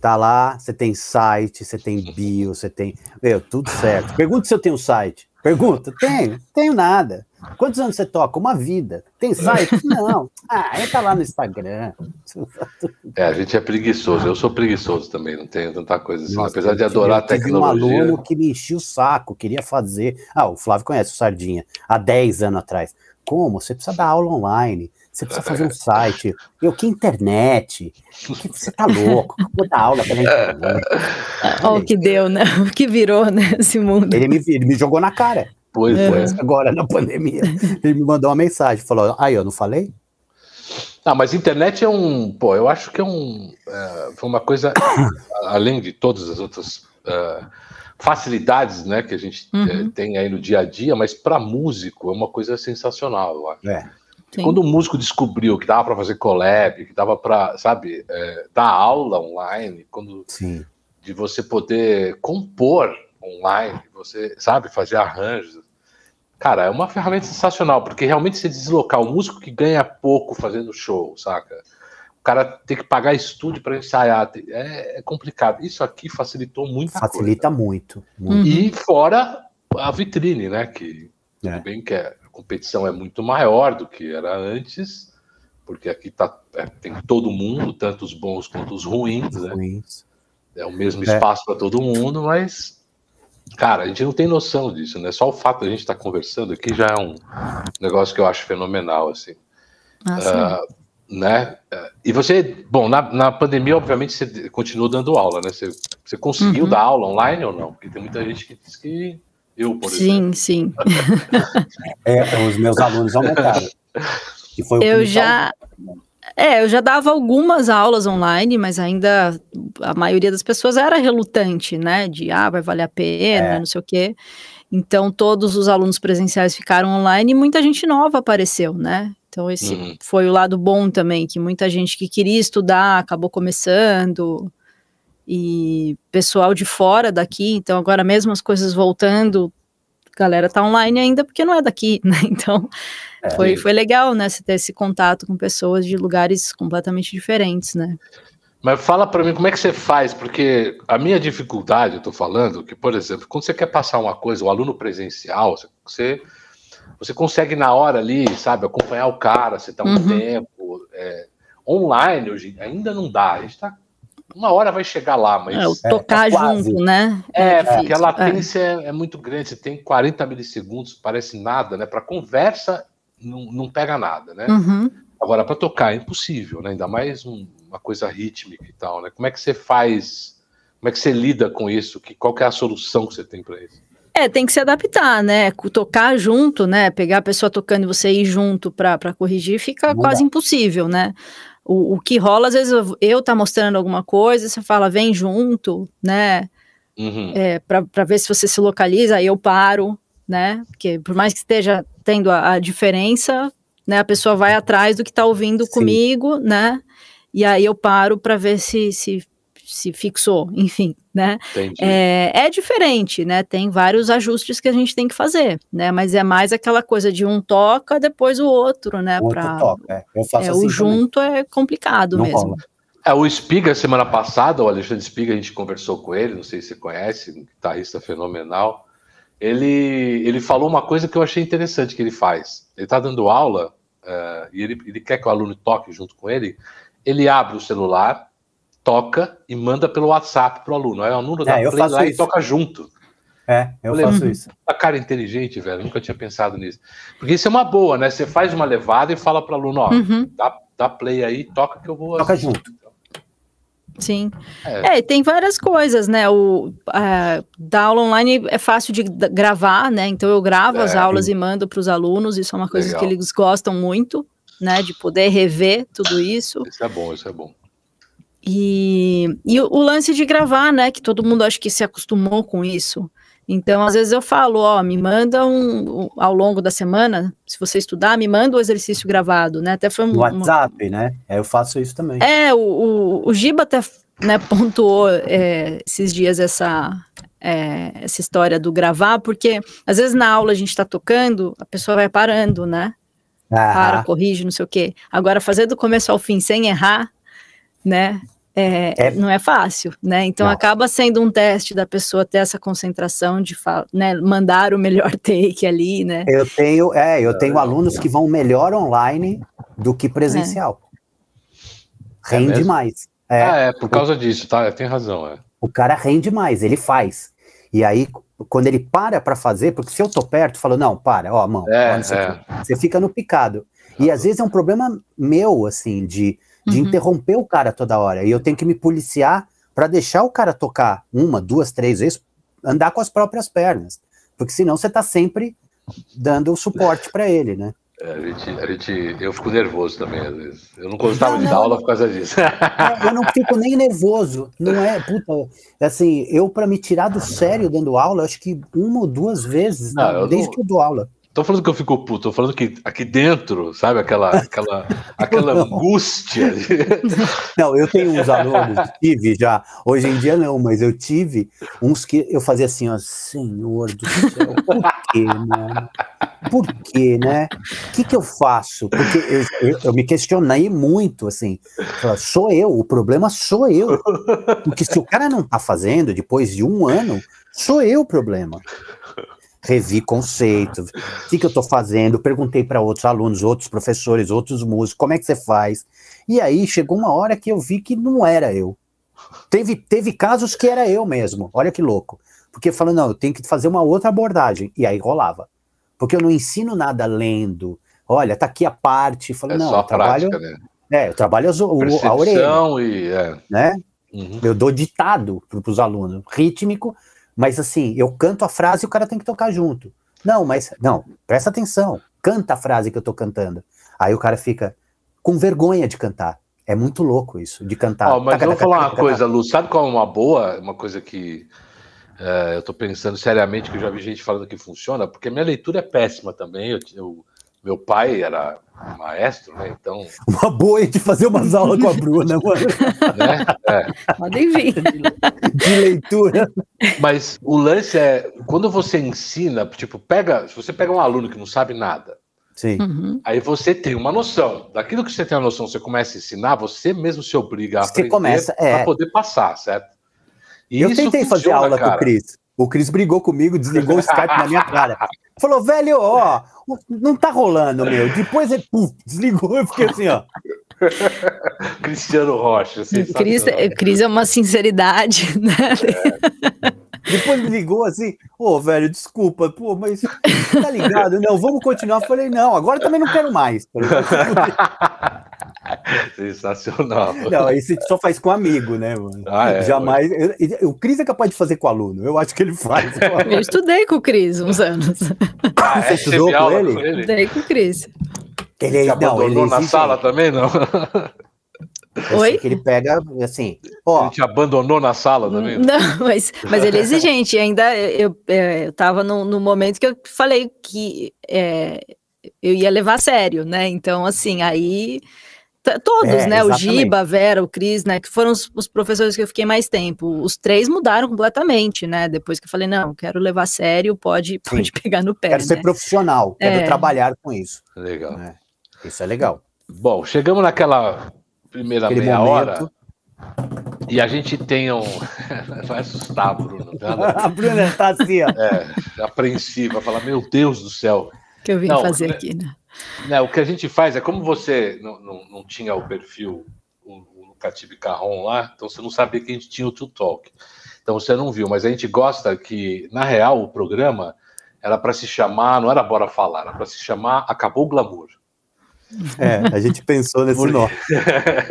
tá lá, você tem site, você tem bio, você tem. Meu, tudo certo. Pergunta se eu tenho site. Pergunta, tenho, tenho nada. Quantos anos você toca? Uma vida. Tem site? Não. Ah, entra lá no Instagram. É, a gente é preguiçoso. Eu sou preguiçoso também, não tenho tanta coisa assim. Nossa, Apesar de adorar a tecnologia. um aluno que me enchia o saco, queria fazer. Ah, o Flávio conhece o Sardinha, há 10 anos atrás. Como? Você precisa dar aula online. Você precisa fazer um site. Eu, que internet? Que, você tá louco? Vou dar aula pela internet. Olha o que deu, né? O que virou, né? Esse mundo. Ele me, ele me jogou na cara. Pois é. Agora, na pandemia. Ele me mandou uma mensagem, falou, aí, eu não falei? Ah, mas internet é um, pô, eu acho que é um, é, foi uma coisa, além de todas as outras uh, facilidades, né, que a gente uhum. é, tem aí no dia a dia, mas para músico é uma coisa sensacional, eu acho. É. Quando o músico descobriu que dava para fazer collab, que dava para, sabe, é, dar aula online, quando Sim. de você poder compor online, você sabe fazer arranjos, cara, é uma ferramenta sensacional porque realmente se deslocar o músico que ganha pouco fazendo show, saca? O cara tem que pagar estúdio para ensaiar, é, é, complicado. Isso aqui facilitou muito. Facilita coisa. muito, muito. E fora a vitrine, né? Que é. bem que é competição é muito maior do que era antes, porque aqui tá, é, tem todo mundo, tanto os bons quanto os ruins, né? Ruins. É o mesmo é. espaço para todo mundo, mas, cara, a gente não tem noção disso, né? Só o fato de a gente estar tá conversando aqui já é um negócio que eu acho fenomenal, assim. Ah, uh, né? E você, bom, na, na pandemia, obviamente, você continuou dando aula, né? Você, você conseguiu uhum. dar aula online ou não? Porque tem muita gente que diz que eu, por sim, exemplo. Sim, sim. é, os meus alunos aumentaram. Que foi eu já. É, eu já dava algumas aulas online, mas ainda a maioria das pessoas era relutante, né? De ah, vai valer a pena, é. não sei o quê. Então, todos os alunos presenciais ficaram online e muita gente nova apareceu, né? Então, esse uhum. foi o lado bom também, que muita gente que queria estudar acabou começando e pessoal de fora daqui, então agora mesmo as coisas voltando, a galera tá online ainda porque não é daqui, né? Então é, foi, foi legal, né? Você ter esse contato com pessoas de lugares completamente diferentes, né? Mas fala para mim como é que você faz, porque a minha dificuldade, eu tô falando, que, por exemplo, quando você quer passar uma coisa, o um aluno presencial, você, você consegue na hora ali, sabe, acompanhar o cara, você tá um uhum. tempo. É, online hoje ainda não dá. A gente tá uma hora vai chegar lá, mas. É, o tocar é, é junto, né? É, é porque a latência é. é. muito grande. Você tem 40 milissegundos, parece nada, né? Para conversa, não, não pega nada, né? Uhum. Agora, para tocar é impossível, né? Ainda mais um, uma coisa rítmica e tal, né? Como é que você faz? Como é que você lida com isso? Que, qual que é a solução que você tem para isso? É, tem que se adaptar, né? Tocar junto, né? Pegar a pessoa tocando e você ir junto para corrigir fica quase impossível, né? O, o que rola, às vezes, eu, eu tá mostrando alguma coisa, você fala, vem junto, né? Uhum. É, para ver se você se localiza, aí eu paro, né? Porque por mais que esteja tendo a, a diferença, né? A pessoa vai atrás do que está ouvindo Sim. comigo, né? E aí eu paro para ver se, se se fixou, enfim, né? É, é, diferente, né? Tem vários ajustes que a gente tem que fazer, né? Mas é mais aquela coisa de um toca, depois o outro, né? O outro pra, toca, é. Eu faço é, assim O junto também. é complicado Não mesmo. Rola. É, o Spiga, semana passada, o Alexandre Spiga, a gente conversou com ele, não sei se você conhece, um guitarrista fenomenal. Ele, ele falou uma coisa que eu achei interessante que ele faz. Ele está dando aula uh, e ele, ele quer que o aluno toque junto com ele. Ele abre o celular, toca e manda pelo WhatsApp para o aluno. Aí o aluno dá É, eu play faço lá e isso. toca junto. É, eu Falei, faço "Uhum." isso. A cara inteligente, velho. eu Nunca tinha pensado nisso. Porque isso é uma boa, né? Você faz uma levada e fala para o aluno, ó, Uhum, dá, dá play aí, toca que eu vou. Toca assistir. junto. sim. É. É, e tem várias coisas, né? O a, dar aula online é fácil de gravar, né? Então eu gravo as É. aulas e mando para os alunos. Isso é uma coisa Legal. que eles gostam muito, né? De poder rever tudo isso. Isso é bom, isso é bom. E, e o, o lance de gravar, né? Que todo mundo acho que se acostumou com isso. Então, às vezes eu falo, ó, me manda um, ao longo da semana, se você estudar, me manda o exercício gravado, né? Até foi um, No uma- WhatsApp, né? É, eu faço isso também. É, o, o, o Giba até né, pontuou é, esses dias essa, é, essa história do gravar, porque às vezes na aula a gente está tocando, a pessoa vai parando, né? Para, Aham. corrige, não sei o quê. Agora, fazer do começo ao fim sem errar, né? É, É. Não é fácil, né? Então Não. acaba sendo um teste da pessoa ter essa concentração de né, mandar o melhor take ali, né? Eu tenho, é, eu tenho alunos que vão melhor online do que presencial. É Rende mesmo? mais. É, Ah, é, por causa disso, tá? Tem razão, é. o cara rende mais, ele faz. E aí, quando ele para para fazer, porque se eu tô perto, falo, não, para, ó, mão, É, o é. você fica no picado. E às vezes é um problema meu, assim, de, de Uhum. interromper o cara toda hora. E eu tenho que me policiar para deixar o cara tocar uma, duas, três vezes, andar com as próprias pernas. Porque senão você tá sempre dando o suporte para ele, né? É, a, gente, a gente, eu fico nervoso também, às vezes. Eu não gostava Não, de dar aula por causa disso. É, eu não fico nem nervoso, não é, puta, assim, eu para me tirar do sério dando aula, acho que uma ou duas vezes, Não, né, desde não- que eu dou aula. Tô falando que eu fico puto, tô falando que aqui dentro, sabe, aquela, aquela, aquela Não. angústia. Não, eu tenho uns alunos, tive já, hoje em dia não, mas eu tive uns que eu fazia assim, ó, senhor do céu, por quê, né? Por quê, né? O que que eu faço? Porque eu, eu, eu me questionei muito, assim, sou eu, o problema sou eu. Porque se o cara não tá fazendo, depois de um ano, sou eu o problema. Revi conceito, o que, que eu tô fazendo, perguntei para outros alunos, outros professores, outros músicos, como é que você faz? E aí chegou uma hora que eu vi que não era eu. Teve, teve casos que era eu mesmo, olha que louco. Porque falei, não, eu tenho que fazer uma outra abordagem. E aí rolava. Porque eu não ensino nada lendo. Olha, tá aqui a parte. Falei, É não, eu trabalho. prática, né? É, eu trabalho as- o- a orelha, e. É. né? Uhum. Eu dou ditado para os alunos, rítmico, mas assim, eu canto a frase e o cara tem que tocar junto. Não, mas não, presta atenção, canta a frase que eu tô cantando. Aí o cara fica com vergonha de cantar. É muito louco isso, de cantar. Ó, mas Taca, eu vou taca, falar taca, uma coisa, Lu. Sabe qual é uma boa, uma coisa que é, eu tô pensando seriamente, que eu já vi gente falando que funciona, porque minha leitura é péssima também. Eu, eu- meu pai era maestro, né? Então, Uma boa é de fazer umas aulas com a Bruna, mano, né? É. Podem vir. de leitura. Mas o lance é quando você ensina, tipo, pega, se você pega um aluno que não sabe nada, Sim. Uhum. aí você tem uma noção. Daquilo que você tem a noção, você começa a ensinar, você mesmo se obriga a Você aprender começa, é. para poder passar, certo? E eu isso tentei fazer funciona, aula com cara. o Cris. O Cris brigou comigo, desligou o Skype na minha cara. Falou, velho, ó, não tá rolando, meu. Depois ele puf, desligou, eu fiquei assim, ó. Cristiano Rocha. Cris, sensacional. Cris é uma sinceridade, né? Depois me ligou assim, ô, velho, desculpa, pô, mas tá ligado? Não, vamos continuar. Eu falei, não, agora também não quero mais. Sensacional. Não, aí você só faz com amigo, né, mano? Ah, é, Jamais. eu- eu- o Cris é capaz de fazer com aluno. Eu acho que ele faz. Eu estudei com o Cris uns anos. Ah, Você é, estudou com ele? com ele? Estudei com o Cris. Ele, Ele não, ele abandonou na exige- sala também, não? eu Oi? Que ele pega, assim, ó, Ele te abandonou na sala também? Não, mas, mas ele é exigente. E ainda eu, é, eu tava no, no momento que eu falei que é, eu ia levar a sério, né? Então, assim, aí. Todos, É, né? O exatamente. Giba, a Vera, o Cris, né? Que foram os, os professores que eu fiquei mais tempo. Os três mudaram completamente, né? Depois que eu falei, não, quero levar a sério, pode, pode pegar no pé. quero ser né? profissional, quero É. trabalhar com isso. Legal. né? Isso é legal. Bom, chegamos naquela primeira Aquele meia momento. hora E a gente tem um. Vai assustar, Bruno. a Bruna tá assim, ó. É, apreensiva, fala, meu Deus do céu. Que eu vim não, fazer né, aqui, né? Né? O que a gente faz é como você não, não, não tinha o perfil, o, o Catibe Carron lá, então você não sabia que a gente tinha o Two Talk. Então você não viu, mas a gente gosta que, na real, o programa era para se chamar, não era Bora Falar, era para se chamar Acabou o Glamour. É, a gente pensou nesse Porque... nome.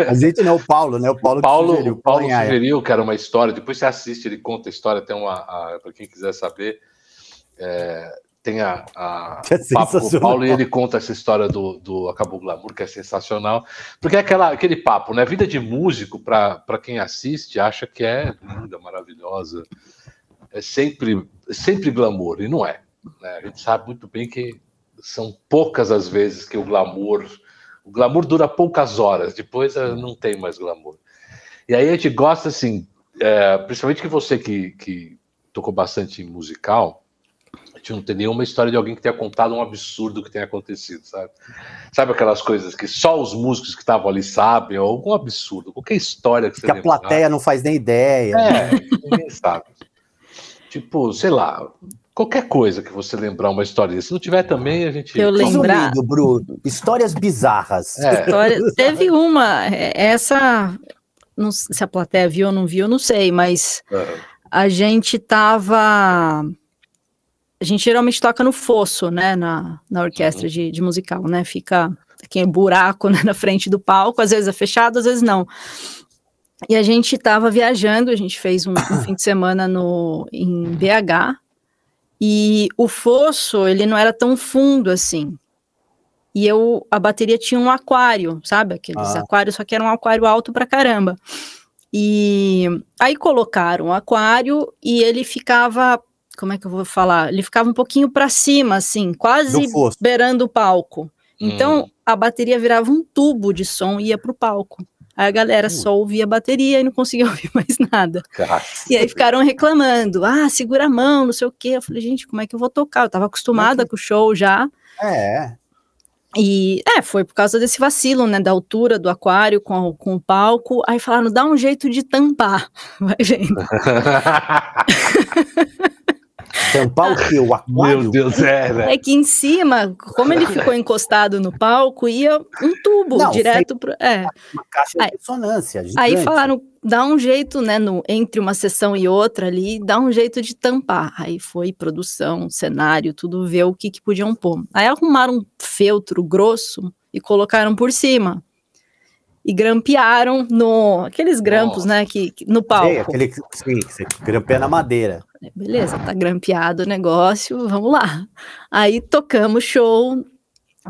A gente não, o Paulo, né? O Paulo, o Paulo, sugeriu, o Paulo sugeriu que era uma história. Depois você assiste, ele conta a história. Tem uma, para quem quiser saber, é, tem a, a é papo Paulo e ele conta essa história do, do Acabou Glamour, que é sensacional. Porque é aquela, aquele papo, né? Vida de músico, para quem assiste, acha que é linda, maravilhosa. É sempre, sempre glamour, e não é. Né? A gente sabe muito bem que são poucas as vezes que o glamour. O glamour dura poucas horas, depois eh, não tem mais glamour. E aí a gente gosta, assim, é, principalmente que você que, que tocou bastante em musical, gente não tem nenhuma história de alguém que tenha contado um absurdo que tenha acontecido, sabe? Sabe aquelas coisas que só os músicos que estavam ali sabem, ou algum absurdo, qualquer história que você Que a plateia não faz nem ideia. É, ninguém sabe. Tipo, sei lá, qualquer coisa que você lembrar uma história. Se não tiver também, a gente. Eu lembrar. Resumindo, Bruno, histórias bizarras. É. História... Teve uma, é, essa. Não, se a plateia viu ou não viu, eu não sei, mas é. a gente tava. A gente geralmente toca no fosso, né, na, na orquestra uhum. de, de, musical, né, fica aquele buraco né, na frente do palco, às vezes é fechado, às vezes não. E a gente estava viajando, a gente fez um, um fim de semana no, em BH, e o fosso, ele não era tão fundo assim. E eu, a bateria tinha um aquário, sabe? Aqueles ah. aquários, só que era um aquário alto pra caramba. E aí colocaram o aquário e ele ficava, como é que eu vou falar? Ele ficava um pouquinho para cima, assim, quase beirando o palco. Então hum. a bateria virava um tubo de som e ia pro palco. Aí a galera só ouvia a bateria e não conseguia ouvir mais nada. E aí ficaram reclamando: ah, segura a mão, não sei o quê. Eu falei, gente, como é que eu vou tocar? Eu tava acostumada é que... com o show já. É. E é, foi por causa desse vacilo, né? Da altura do aquário com, com o palco. Aí falaram, dá um jeito de tampar. Vai vendo. Tampar o? O aquário? Meu Deus, é, né? É que em cima, como ele ficou encostado no palco, ia um tubo Não, direto pro. É. Uma caixa de ressonância. Gigante. Aí falaram, dá um jeito, né, no, entre uma sessão e outra ali, dá um jeito de tampar. Aí foi produção, cenário, tudo ver o que, que podiam pôr. Aí arrumaram um feltro grosso e colocaram por cima e grampearam no aqueles grampos, Nossa. né, que, que, no palco. Sim, aquele sim, você grampeia na madeira. Beleza, tá grampeado o negócio, vamos lá. Aí tocamos show,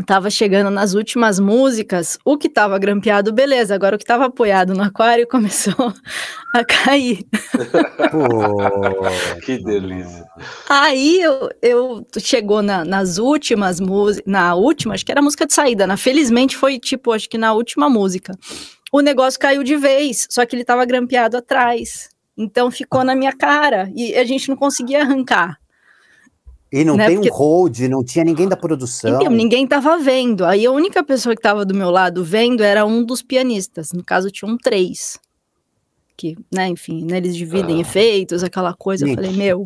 tava chegando nas últimas músicas, o que tava grampeado, beleza, agora o que tava apoiado no aquário começou a cair. Pô, que delícia. Aí eu, eu chegou na, nas últimas músicas, na última, acho que era a música de saída, na felizmente foi tipo, acho que na última música. O negócio caiu de vez, só que ele tava grampeado atrás. Então ficou na minha cara e a gente não conseguia arrancar. E não né? tem Porque... um hold, não tinha ninguém da produção. Então, ninguém estava vendo. Aí a única pessoa que estava do meu lado vendo era um dos pianistas. No caso, tinham três. Que, né, enfim, né, eles dividem ah. efeitos, aquela coisa. Eu falei, meu,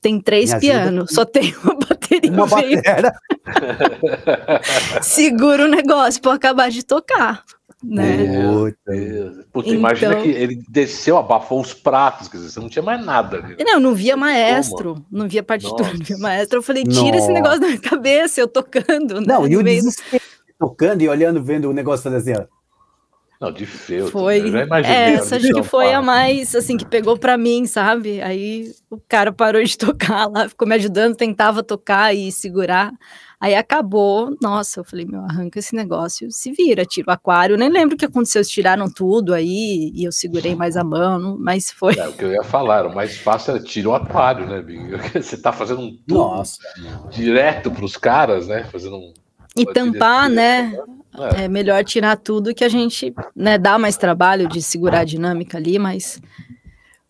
tem três pianos, só tem uma bateria. Uma bateria. Segura o negócio para acabar de tocar. Né? Meu Deus. Puta, então... imagina que ele desceu, abafou os pratos, quer dizer, você não tinha mais nada ali. Não, não via maestro, Toma. não via partitura, não via maestro. Eu falei, tira Nossa. esse negócio da minha cabeça, eu tocando. Né, não, né? e o meio... desespero, tocando e olhando, vendo o negócio fazer assim, ó. Não, de feio. Foi. Né? Essa acho que foi a mais, assim, que pegou para mim, sabe? Aí o cara parou de tocar lá, ficou me ajudando, tentava tocar e segurar. Aí acabou, nossa, eu falei, meu, arranca esse negócio, se vira, tira o aquário. Eu nem lembro o que aconteceu, eles tiraram tudo aí e eu segurei mais a mão, mas foi. É o que eu ia falar, o mais fácil era tirar o aquário, né, Binho? Você tá fazendo um tubo nossa. direto pros caras, né? Fazendo um. E tampar, né? É. é. melhor tirar tudo que a gente, né, dá mais trabalho de segurar a dinâmica ali, mas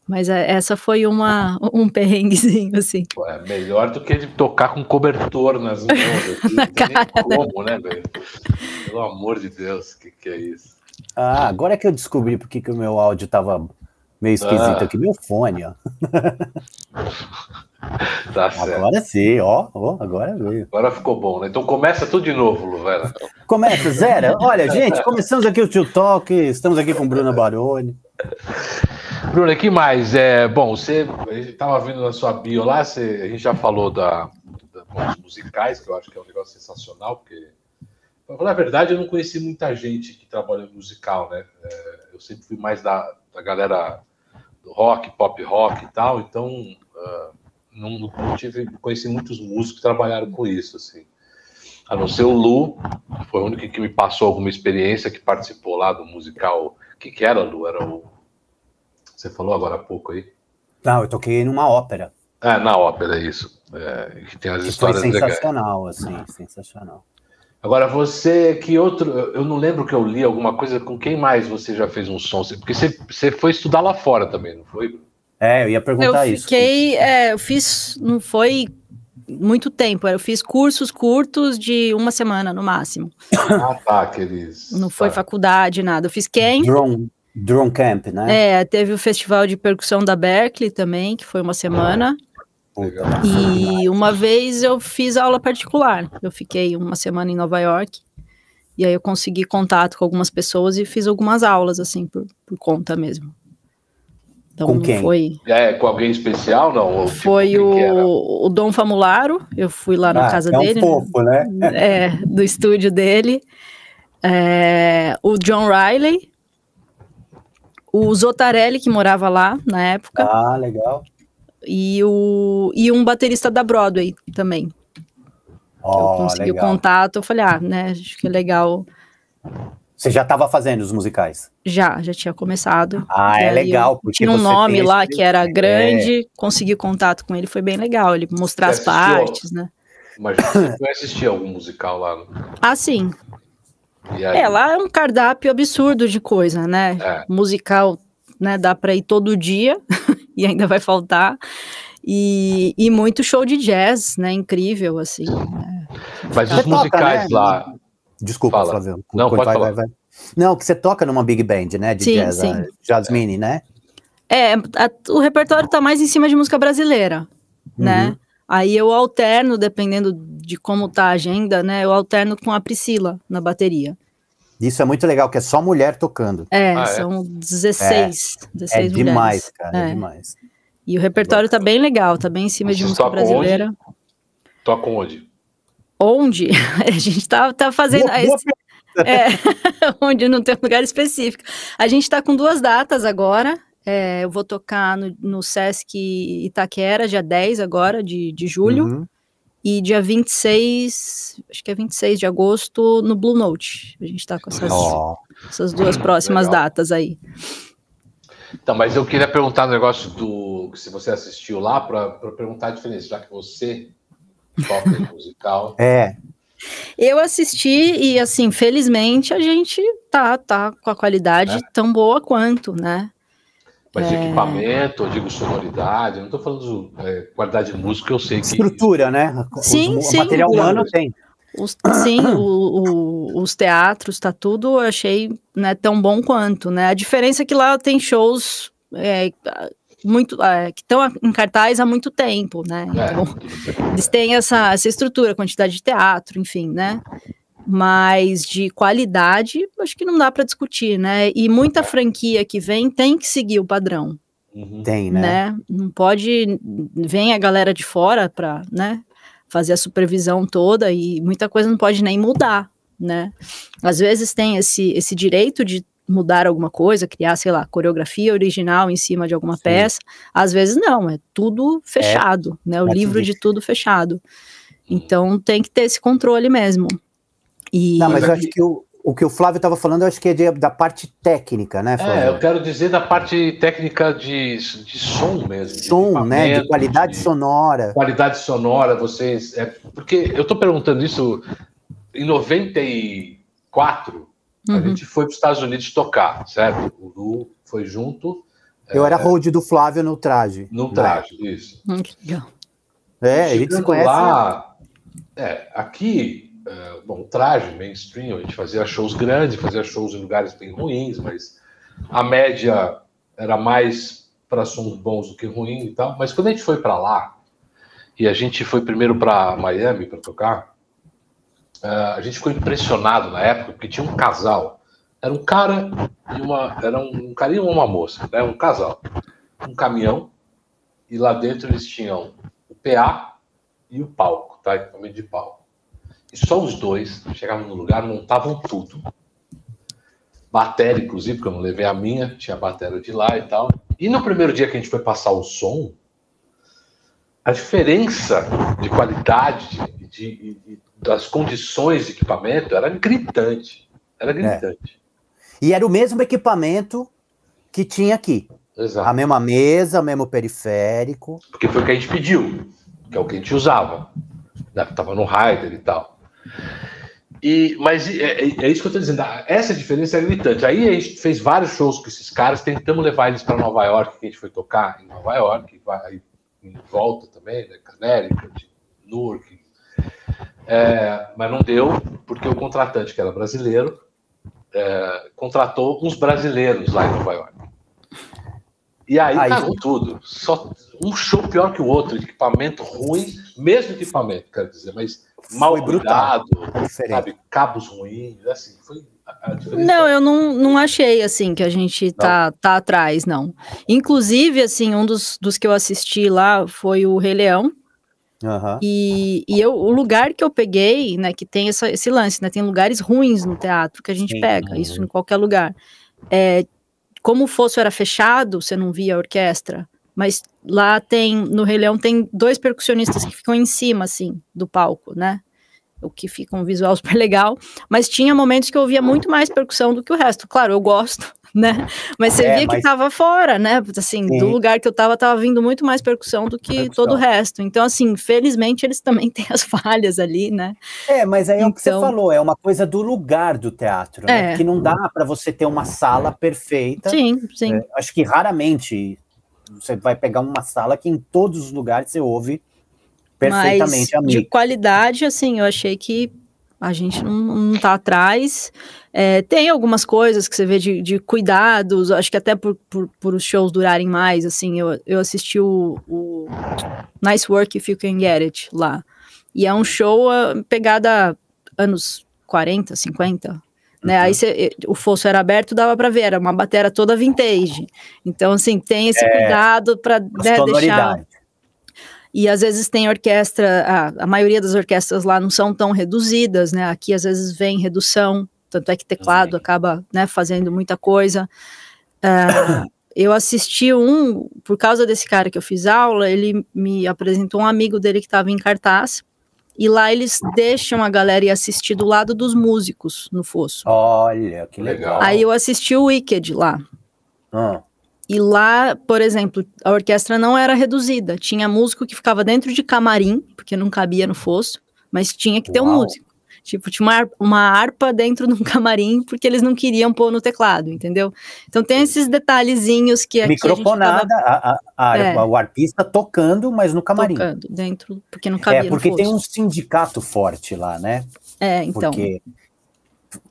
mas é, essa foi uma, um perrenguezinho, assim. É melhor do que ele tocar com cobertor nas mãos. Na cara, como, né, velho? Pelo amor de Deus, o que, que é isso? Ah, agora é que eu descobri porque que o meu áudio tava meio esquisito Ah. aqui. Meu fone, ó. Tá certo. Agora sim, ó, ó, agora veio. Agora ficou bom, né? Então começa tudo de novo, Luvera. Começa, zero. Olha, gente, começamos aqui o Tio Talk, estamos aqui com Bruna Baroni. Bruno, que mais? É, bom, você estava vendo na sua bio lá, você- a gente já falou da, da- dos musicais, que eu acho que é um negócio sensacional, porque, pra falar a verdade, eu não conheci muita gente que trabalha em musical, né? É, eu sempre fui mais da, da galera do rock, pop rock e tal, então ah, não, não tive, conheci muitos músicos que trabalharam com isso, assim. A não ser o Lu, foi o único que me passou alguma experiência, que participou lá do musical. O que, que era, Lu? Era o. Você falou agora há pouco aí? Não, eu toquei numa ópera. Ah, na ópera, isso. É, que tem as que Foi histórias legais. sensacional, assim, sensacional. Agora, você, que outro. Eu não lembro que eu li alguma coisa. Com quem mais você já fez um som? Porque você, você foi estudar lá fora também, não foi? É, eu ia Eu perguntar isso. fiquei, é, eu fiz, não foi muito tempo, eu fiz cursos curtos de uma semana no máximo. Ah, tá, aqueles. Não foi tá. faculdade, nada. Eu fiz quem? Drone, drone Camp, né? É, teve o festival de percussão da Berkeley também, que foi uma semana. Legal. E uma vez eu fiz aula particular. Eu fiquei uma semana em Nova York. E aí eu consegui contato com algumas pessoas e fiz algumas aulas, assim, por, por conta mesmo. Então Com quem? foi. É, com alguém especial, não? Ou, tipo, Foi era? o, o Dom Famularo, eu fui lá na Ah, casa é dele. um fofo, né? é, do estúdio dele. É, o John Riley, o Zotarelli, que morava lá na época, Ah, legal. e, o, e um baterista da Broadway também. eu Ó, consegui o legal. contato, eu falei, ah, né, acho que é legal. Você já estava fazendo os musicais? Já, já tinha começado. Ah, é legal, eu porque Tinha um você nome lá esse- que era É. grande, consegui contato com ele, foi bem legal, ele mostrar as assistiu? partes, né? Mas você foi assistir algum musical lá? Não? Ah, sim. É, lá é um cardápio absurdo de coisa, né? É. Musical, né? Dá para ir todo dia e ainda vai faltar. E, e muito show de jazz, né? Incrível, assim. né? Mas Você os toca, musicais né? lá. Desculpa, Fala. Flávio. Não, pode vai, falar. vai, vai. Não, que você toca numa big band, né? De Sim, jazz, sim. Jasmine, né? É, a- o repertório tá mais em cima de música brasileira, né? Uhum. Aí eu alterno, dependendo de como tá a agenda, né? Eu alterno com a Priscila na bateria. Isso é muito legal, que é só mulher tocando. É, Ah, é? são 16, 16 É mulheres. demais, cara, é É. demais. E o repertório tá bem legal, tá bem em cima de Vocês música onde? brasileira. Toca onde? Onde? A gente tá, tá fazendo. Boa- boa é, onde não tem um lugar específico. A gente tá com duas datas agora. É, eu vou tocar no, no Sesc Itaquera, dia 10 agora, de, de julho. Uhum. E dia 26, acho que é 26 de agosto, no Blue Note. A gente tá com essas, Ó, essas duas próximas Legal. datas aí. Então, mas eu queria perguntar um negócio do. Se você assistiu lá, para perguntar a diferença, já que você toca musical. é, Eu assisti e, assim, felizmente a gente tá, tá com a qualidade É. tão boa quanto, né? Mas de É. equipamento, eu digo sonoridade, eu não estou falando de é, qualidade de música, eu sei que. estrutura, né? Sim, Os- sim. O material humano tem. Os, sim, o- o- os teatros, tá tudo, eu achei né, tão bom quanto, né? A diferença é que lá tem shows é, muito é, que estão em cartaz há muito tempo, né? É, Então, eles têm essa, essa estrutura, quantidade de teatro, enfim, né? Mas de qualidade, acho que não dá para discutir, né? E muita franquia que vem tem que seguir o padrão, Uhum. Tem, né? né? Não pode vem a galera de fora para, né, fazer a supervisão toda e muita coisa não pode nem mudar, né? Às vezes tem esse esse direito de mudar alguma coisa, criar, sei lá, coreografia original em cima de alguma Sim. peça. Às vezes não, é tudo fechado, né? O Netflix. livro de tudo fechado. Então tem que ter esse controle mesmo. E Não, mas eu aqui- acho que o, o que o Flávio estava falando, eu acho que é de- da parte técnica, né, É, Flávio? eu quero dizer da parte técnica de, de som mesmo. de Som, né? De qualidade de sonora. Qualidade sonora, vocês. É, porque eu estou perguntando isso em 94, a Uhum. gente foi para os Estados Unidos tocar, certo? O Lu foi junto Eu era hold do Flávio no traje. no traje, isso. Hum, legal. É, a gente se conhece. lá, é, aqui é, bom, traje, mainstream, a gente fazia shows grandes, fazia shows em lugares bem ruins, mas a média era mais para sons bons do que ruim e tal. Mas quando a gente foi para lá, e a gente foi primeiro para Miami para tocar, uh, a gente ficou impressionado na época, porque tinha um casal. Era um cara e uma. Era um, um e uma moça, né? Um casal. Um caminhão, e lá dentro eles tinham o PA e o palco, tá? Equipamento de palco. E só os dois chegavam no lugar, montavam tudo. Bateria, inclusive, porque eu não levei a minha, tinha a bateria de lá e tal. E no primeiro dia que a gente foi passar o som, a diferença de qualidade de, de, de, das condições de equipamento era gritante. Era é. gritante. É. E era o mesmo equipamento que tinha aqui. Exato. A mesma mesa, o mesmo periférico. Porque foi o que a gente pediu, que é o que a gente usava. Né? Tava no Rider e tal. E, mas é, é, isso que eu estou dizendo. Essa diferença é gritante. Aí a gente fez vários shows com esses caras, tentamos levar eles para Nova York, que a gente foi tocar em Nova York, aí em volta também, né? Connecticut, Newark. É, mas não deu, porque o contratante, que era brasileiro, é, contratou uns brasileiros lá em Nova York. E aí, aí cagou tudo. Só um show pior que o outro, equipamento ruim, mesmo equipamento, quero dizer, mas mal foi cuidado, sabe, cabos ruins, assim, foi não, eu não, não achei assim que a gente tá, tá atrás, não. Inclusive, assim, um dos, dos que eu assisti lá foi o Rei Leão. Uhum. E, e eu, o lugar que eu peguei, né, que tem essa, esse lance, né, tem lugares ruins no teatro que a gente Sim, pega, uhum. isso em qualquer lugar. É, como o fosso era fechado, você não via a orquestra, mas lá tem, no Rei Leão, tem dois percussionistas que ficam em cima, assim, do palco, né? O que fica um visual super legal, mas tinha momentos que eu ouvia muito mais percussão do que o resto. Claro, eu gosto, né? Mas você é, via mas... que tava fora, né? Assim, Sim. do lugar que eu tava, tava vindo muito mais percussão do que percussão. todo o resto. Então, assim, felizmente eles também têm as falhas ali, né? É, mas aí é então... o que você então falou, é uma coisa do lugar do teatro, né? É. Que não dá para você ter uma sala perfeita. Sim, sim. É, acho que raramente você vai pegar uma sala que em todos os lugares você ouve perfeitamente Mas, a De qualidade, assim, eu achei que a gente não, não tá atrás. É, tem algumas coisas que você vê de, de cuidados, acho que até por, por, por, os shows durarem mais, assim, eu, eu assisti o, o, Nice Work If You Can Get It lá. E é um show pegada anos 40, 50, né? Uhum. Aí cê, o fosso era aberto, dava para ver, era uma bateria toda vintage. Então, assim, tem esse é, cuidado para né, deixar. E às vezes tem orquestra, a, a maioria das orquestras lá não são tão reduzidas, né? Aqui às vezes vem redução, tanto é que teclado Sim. acaba né, fazendo muita coisa. Uh, eu assisti um, por causa desse cara que eu fiz aula, ele me apresentou um amigo dele que estava em cartaz, e lá eles deixam a galera ir assistir do lado dos músicos no fosso. Olha, que legal. Aí eu assisti o Wicked lá. Ah. E lá, por exemplo, a orquestra não era reduzida. Tinha músico que ficava dentro de camarim, porque não cabia no fosso, mas tinha que ter Uau. um músico. Tipo, tinha uma, uma harpa dentro de um camarim, porque eles não queriam pôr no teclado, entendeu? Então tem esses detalhezinhos que aqui Microfonada, a, tava... a, a, é. o artista tocando, mas no camarim. Tocando, dentro, porque não cabia É, porque tem um sindicato forte lá, né? É, então. Porque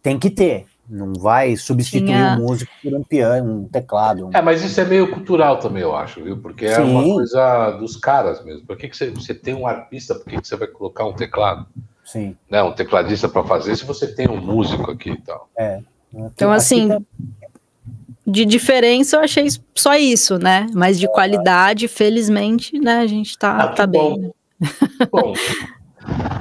tem que ter. Não vai substituir Tinha... um músico por um piano, um teclado. Um... É, mas isso é meio cultural também, eu acho, viu? Porque é Sim. uma coisa dos caras mesmo. Por que, que você, você tem um arpista, por que, que você vai colocar um teclado? Sim. Né, um tecladista para fazer, se você tem um músico aqui e tal. É. Então, assim, tá... de diferença eu achei só isso, né? Mas de qualidade, felizmente, né, a gente tá, ah, tá bom. bem. Bom,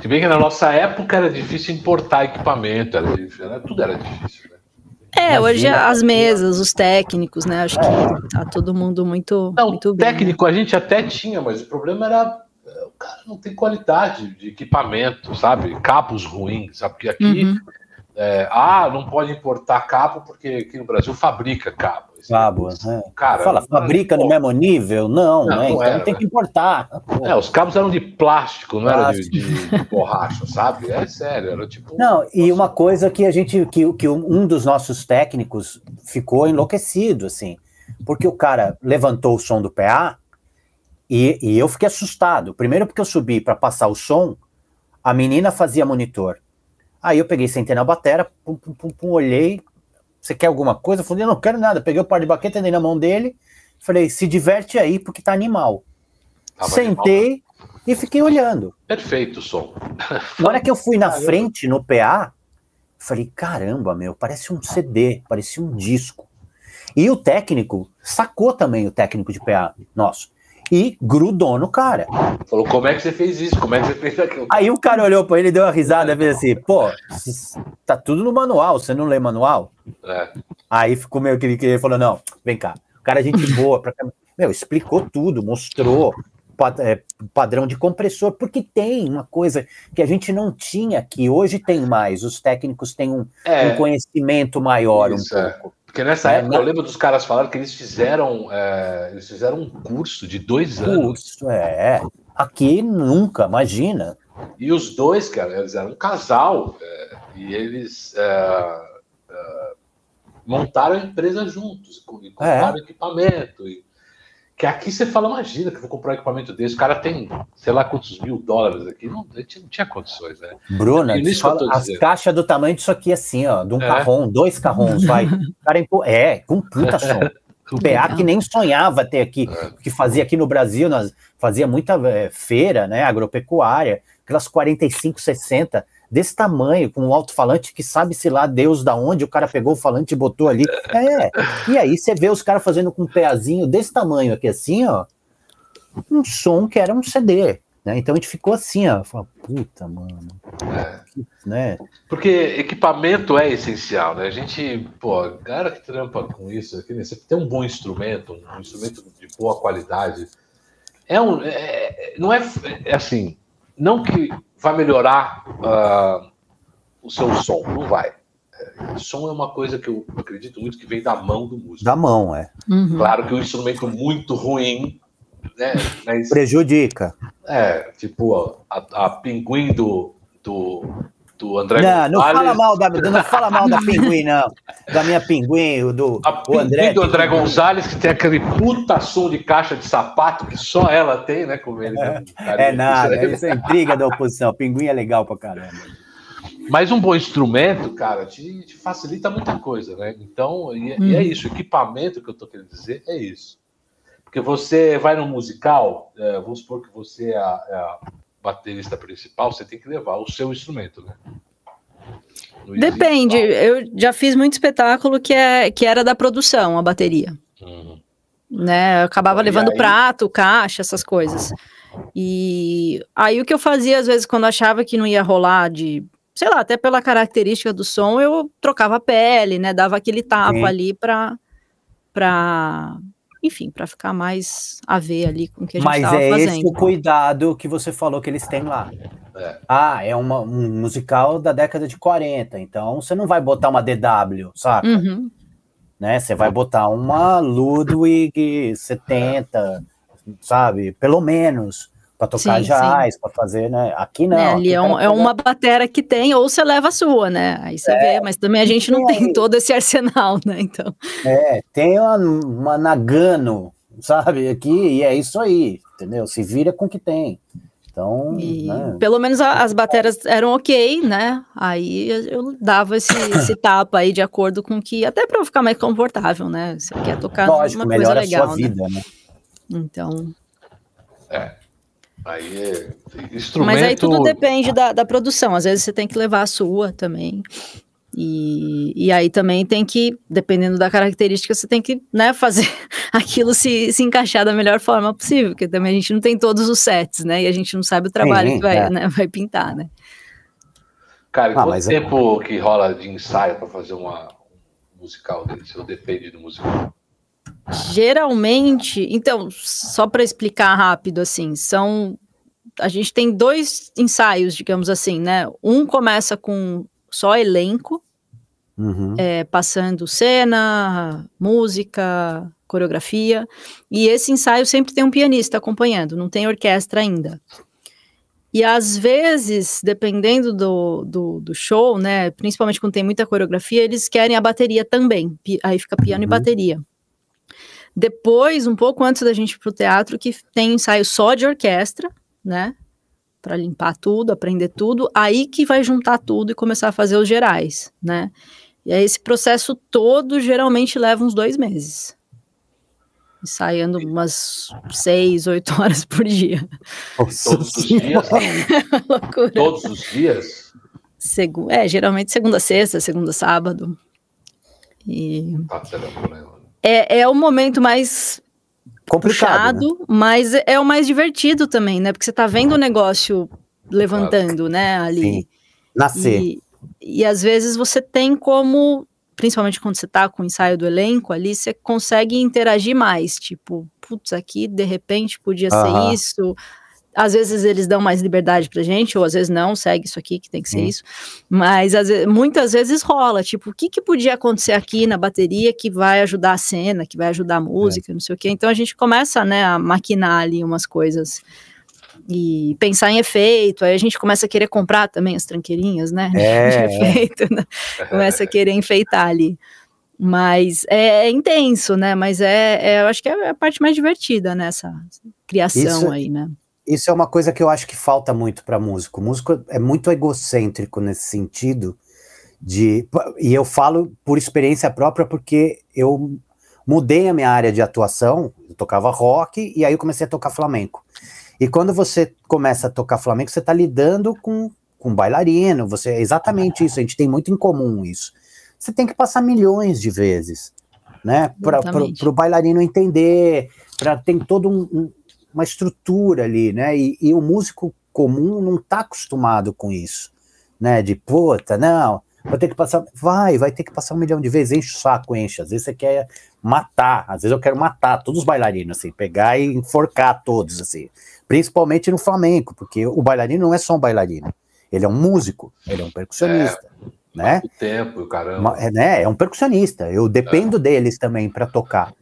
se bem que na nossa época era difícil importar equipamento, era, era tudo era difícil, né? É, hoje as mesas, os técnicos, né? Acho que é. tá todo mundo muito, não, muito bem. Técnico né? a gente até tinha, mas o problema era o cara não tem qualidade de equipamento, sabe? Cabos ruins, sabe? Porque aqui, uhum. é, ah, não pode importar cabo porque aqui no Brasil fabrica cabo. Cabo, né? Cara, Fala, fabrica no mesmo nível? Não, não, né? Não então era, tem que importar. É, os cabos eram de plástico, não plástico. era de, de, de, borracha, sabe? É sério, era tipo. Não, e uma coisa que a gente, que, que um dos nossos técnicos ficou enlouquecido, assim, porque o cara levantou o som do PA e, e eu fiquei assustado. Primeiro porque eu subi para passar o som, a menina fazia monitor. Aí eu peguei, sentei na batera, pum, pum, pum, pum, olhei. Você quer alguma coisa? Eu falei, eu não quero nada. Peguei o par de baqueta, dei na mão dele. Falei, se diverte aí, porque tá animal. Tava Sentei animal. e fiquei olhando. Perfeito o som. Na hora que eu fui na Caramba. frente, no PA, falei, caramba, meu, parece um CD, parecia um disco. E o técnico sacou também o técnico de PA nosso. E grudou no cara. Falou, como é que você fez isso? Como é que você fez aquilo? Aí o cara olhou pra ele, deu uma risada e fez assim: pô, tá tudo no manual, você não lê manual? É. Aí ficou meio que ele falou: não, vem cá, o cara é gente boa, pra... caramba." meu, explicou tudo, mostrou é, padrão de compressor, porque tem uma coisa que a gente não tinha que hoje tem mais. Os técnicos têm um, É, um conhecimento maior Isso, um é. Porque nessa É, época eu lembro dos caras falando que eles fizeram, é, eles fizeram um curso de dois anos. Curso, é. Aqui nunca, imagina. E os dois, cara, eles eram um casal. é, e eles é, é, montaram a empresa juntos, e co- e compraram equipamento. E, que aqui você fala, imagina que eu vou comprar um equipamento desse. O cara tem, sei lá quantos mil dólares aqui. Não, a gente não tinha condições, né? Bruna, É fala- as caixas do tamanho disso aqui, assim, ó, de um É. carrão, dois carrões, vai. O cara impo- é, com puta som. O PA que nem sonhava ter aqui, É. que fazia aqui no Brasil, nós fazia muita é, feira, né, agropecuária, aquelas 45, 60, desse tamanho, com um alto-falante que sabe-se lá Deus da onde, o cara pegou o falante e botou ali. É, e aí você vê os caras fazendo com um peazinho desse tamanho aqui, assim, ó, um som que era um CD, né, então a gente ficou assim, ó, fala, puta, mano, É. né, Porque equipamento é essencial, né? A gente, pô, a galera que trampa com isso, aqui, né? você tem um bom instrumento, um instrumento de boa qualidade, é um, é- é- não é, é assim, não que vai melhorar ah, o seu som, não vai. É, som é uma coisa que eu acredito muito que vem da mão do músico. da mão, é, Uhum. Claro que um instrumento muito ruim, né? Mas prejudica. é, tipo, a, a pinguim do, do, do André Não, não Gonçalves- fala mal da, não fala mal da pinguim, não. Da minha pinguim, o do A o pinguim André. do André Gonzalez, que tem aquele puta som de caixa de sapato que só ela tem, né? Como ele né? É nada, isso é intriga da oposição. Pinguim é legal pra caramba. Mas um bom instrumento, cara, te, te facilita muita coisa, né? Então, e, e é Uhum. isso, equipamento que eu tô querendo dizer é isso. Porque você vai no musical, é, vamos supor que você é a, é a baterista principal, você tem que levar o seu instrumento, né? Não Depende, eu já fiz muito espetáculo que, é, que era da produção, a bateria. Uhum. né? Eu acabava E levando aí? prato, caixa, essas coisas. E aí o que eu fazia, às vezes, quando achava que não ia rolar de, sei lá, até pela característica do som, eu trocava a pele, né? Dava aquele tapa Sim. ali pra, pra, enfim, pra ficar mais a ver ali com o que a gente Mas tava é esse fazendo. o cuidado que você falou que eles têm lá. É. Ah, é uma- um musical da década de 40, então você não vai botar uma DW, saca? Uhum. Né? Você vai botar uma Ludwig 70, sabe? Pelo menos, para tocar Sim, jazz, para fazer, né? Aqui não. Né, aqui ali é, um- é uma batera que tem, ou você leva a sua, né? Aí você vê, mas também a gente não tem aí? todo esse arsenal, né? Então, É, tem uma, uma Nagano, sabe, aqui, e é isso aí, entendeu? Se vira com o que tem. Então, E né? pelo menos a- as bateras eram ok, né? Aí eu dava esse, esse tapa aí de acordo com que, até para eu ficar mais confortável, né? Você quer tocar lógico, uma coisa legal, a sua né? vida, né? Então, Aí é instrumento. mas aí tudo depende da, da produção. Às vezes você tem que levar a sua também. E, e aí também tem que, dependendo da característica, você tem que né, fazer aquilo se, se encaixar da melhor forma possível, porque também a gente não tem todos os sets, né? E a gente não sabe o trabalho Sim, que vai, é. né, vai pintar, né? Cara, e Ah, quanto é- tempo que rola de ensaio para fazer uma um musical desse? Ou depende do musical? Geralmente, então, só para explicar rápido, assim, são. A gente tem dois ensaios, digamos assim, né? Um começa com só elenco, Uhum. é, passando cena, música, coreografia, e esse ensaio sempre tem um pianista acompanhando, não tem orquestra ainda. E às vezes, dependendo do, do, do show, né, principalmente quando tem muita coreografia, eles querem a bateria também, aí fica piano e Uhum. bateria. Depois, um pouco antes da gente ir pro teatro, que tem ensaio só de orquestra, né, para limpar tudo, aprender tudo, aí que vai juntar tudo e começar a fazer os gerais, né? E aí esse processo todo geralmente leva uns dois meses. Ensaiando umas seis, oito horas por dia. Todos os dias? Loucura. Todos os dias? Segu é, geralmente segunda, sexta, segunda, sábado. E... Tá, né? É, é o momento mais complicado, puxado, né? mas é o mais divertido também, né? Porque você tá vendo o negócio levantando, né, ali. Sim. Nascer. E, e às vezes você tem como, principalmente quando você tá com o ensaio do elenco ali, você consegue interagir mais, tipo, putz, aqui de repente podia ser isso, às vezes eles dão mais liberdade pra gente, ou às vezes não, segue isso aqui que tem que ser isso. Mas vezes, muitas vezes rola, tipo, o que, que podia acontecer aqui na bateria que vai ajudar a cena, que vai ajudar a música, é. não sei o quê. Então a gente começa, né, a maquinar ali umas coisas e pensar em efeito, aí a gente começa a querer comprar também as tranqueirinhas, né? É, de efeito, né? começa a querer enfeitar ali. Mas é, é intenso, né? Mas é, é, eu acho que é a parte mais divertida nessa criação Isso, aí, né? Isso é uma coisa que eu acho que falta muito para músico. O músico é muito egocêntrico nesse sentido de e eu falo por experiência própria porque eu mudei a minha área de atuação, eu tocava rock e aí eu comecei a tocar flamenco. E quando você começa a tocar flamenco, você está lidando com com bailarino, você é exatamente isso, a gente tem muito em comum isso. Você tem que passar milhões de vezes, né, para o bailarino entender, para tem todo um, um uma estrutura ali, né? E, e o músico comum não está acostumado com isso, né? De puta, não, vai ter que passar, vai, vai ter que passar um milhão de vezes, enche o saco, enche. Às vezes você quer matar, às vezes eu quero matar todos os bailarinos, assim, pegar e enforcar todos, assim. Principalmente no flamenco, porque o bailarino não é só um bailarino, ele é um músico, ele é um percussionista. É né? O tempo, caramba. É, né? é um percussionista. Eu dependo é. deles também para tocar.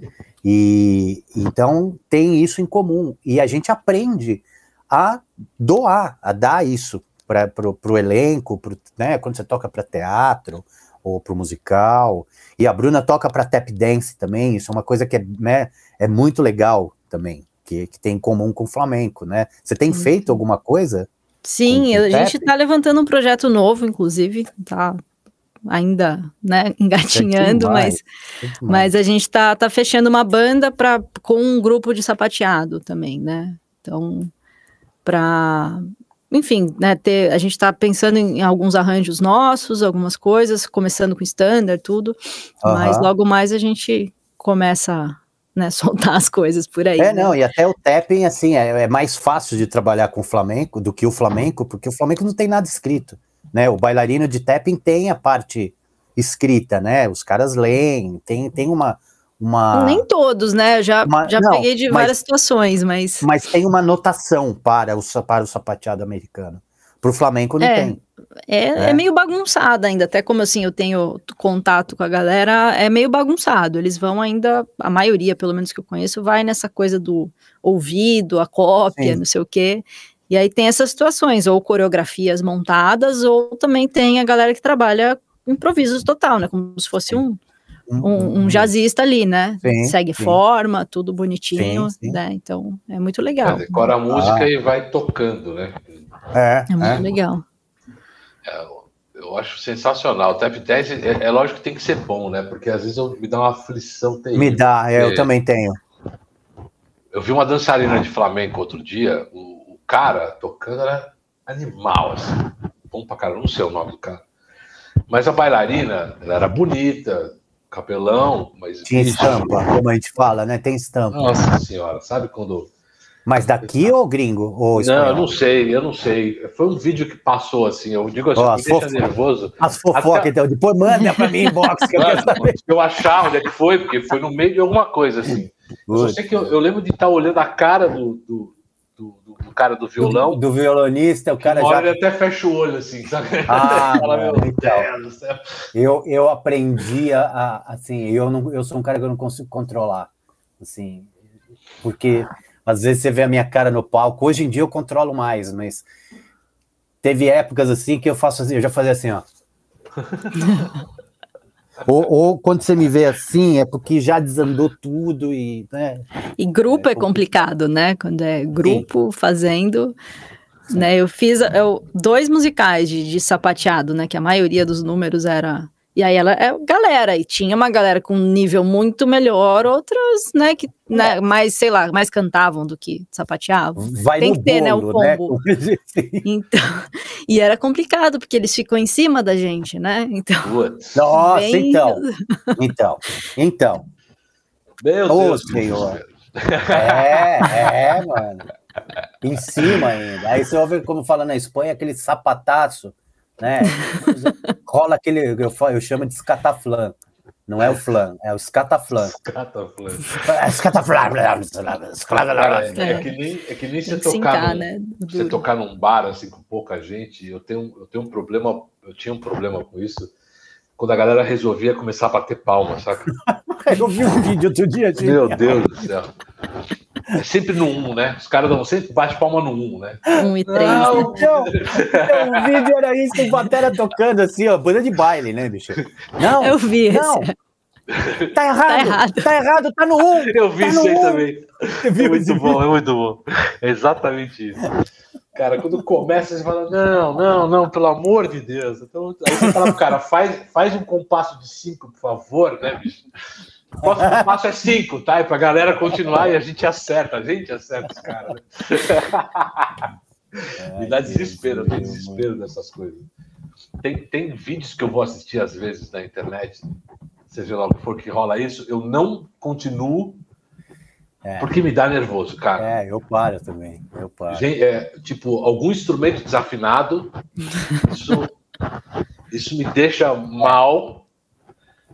E então tem isso em comum. E a gente aprende a doar, a dar isso para o elenco, pro, né? quando você toca para teatro ou para o musical. E a Bruna toca para tap dance também. Isso é uma coisa que é, né, é muito legal também, que, que tem em comum com o flamenco. Né? Você tem feito alguma coisa Sim, a gente está levantando um projeto novo, inclusive, tá ainda, né, engatinhando, mas, mas a gente está tá fechando uma banda para com um grupo de sapateado também, né? Então, para enfim, né, ter, a gente está pensando em, em, alguns arranjos nossos, algumas coisas, começando com standard, tudo, mas logo mais a gente começa né, soltar as coisas por aí. É, né? não, e até o tapping, assim, é, é, mais fácil de trabalhar com o flamenco do que o flamenco, porque o flamenco não tem nada escrito, né, o bailarino de tapping tem a parte escrita, né, os caras leem, tem, tem uma... uma Nem todos, né, já, uma, já não, peguei de várias situações, mas... Mas tem uma notação para o, para o sapateado americano. Para o Flamengo não é, tem. É, é, é, meio bagunçado ainda, até como assim eu tenho contato com a galera, é meio bagunçado. Eles vão ainda, a maioria, pelo menos que eu conheço, vai nessa coisa do ouvido, a cópia, Sim. não sei o quê. E aí tem essas situações, ou coreografias montadas, ou também tem a galera que trabalha improvisos total, né? Como se fosse um, um, um jazzista ali, né? Sim, Segue sim. forma, tudo bonitinho, sim, né? Então é muito legal. decora a música ah. e vai tocando, né? É, é muito é. legal. É, eu acho sensacional. O tap dance é, é, lógico que tem que ser bom, né? Porque às vezes eu, me dá uma aflição terrível. Me dá, é, eu também tenho. Eu vi uma dançarina de flamenco outro dia, o cara tocando era animal, assim. Bom pra caramba, não sei o nome do cara. Mas a bailarina, ela era bonita, capelão, mas. Tinha estampa, como a gente fala, né? Tem estampa. Nossa senhora, sabe quando mas daqui ou gringo? Ou não, eu não sei, eu não sei. Foi um vídeo que passou assim, eu digo assim, oh, me deixa nervoso. As fofocas, Até... então, depois manda pra mim inbox. Que eu, eu achar onde é que foi, porque foi no meio de alguma coisa, assim. Eu sei que eu, eu, lembro de estar olhando a cara do, do, do, do cara do violão. Do, do, violonista, o cara já. Ele até fecha o olho, assim, sabe? Ah, Fala, meu então, eu, eu aprendi a, assim, eu, não, eu sou um cara que eu não consigo controlar, assim, porque às vezes você vê a minha cara no palco. Hoje em dia eu controlo mais, mas teve épocas assim que eu faço assim, eu já fazia assim, ó. ou, ou, quando você me vê assim, é porque já desandou tudo e. Né, e grupo é, é complicado, né? Quando é grupo Sim. fazendo. Né, eu fiz eu, dois musicais de, de sapateado, né? Que a maioria dos números era e aí ela é galera, e tinha uma galera com um nível muito melhor, outras, né, que né, mais, sei lá, mais cantavam do que sapateavam. Vai Tem que ter, né, o né, combo. Né? Então, e era complicado, porque eles ficam em cima da gente, né? Então. Nossa, bem... então. Então, então. Meu Ô, Deus, senhor. É, é, mano. Em cima ainda. Aí você ouve como fala na Espanha, aquele sapataço né? Rola aquele, eu, eu chamo de escataflã. Não é o flan, é o escataflã. Escataflã. Escataflã. É, é, que nem, é que nem você tocar, né? você tocar num bar assim com pouca gente. Eu tenho, eu tenho um problema, eu tinha um problema com isso quando a galera resolvia começar a bater palma, saca? eu vi um vídeo outro dia, gente. Meu Deus do céu. É sempre no 1, um, né? Os caras dão sempre bate palma no 1, um, né? 1 um e 3. Não, né? então, então, o vídeo era isso, com o Batera tocando assim, ó, banda de baile, né, bicho? Não, eu vi não. Tá errado, tá errado, tá errado, tá no 1. Um, eu vi tá isso aí um. também. É muito bom, é muito bom. É exatamente isso. Cara, quando começa, você fala, não, não, não, pelo amor de Deus. Então, aí você fala pro cara, faz, faz um compasso de 5, por favor, né, bicho? O próximo passo é 5, tá? E pra galera continuar e a gente acerta, a gente acerta os caras. Né? Me dá desespero, tem desespero dessas coisas. Tem, tem vídeos que eu vou assistir às vezes na internet, seja lá o que for que rola isso, eu não continuo é. porque me dá nervoso, cara. É, eu paro também, eu paro. Gente, é, tipo, algum instrumento desafinado, isso, isso me deixa mal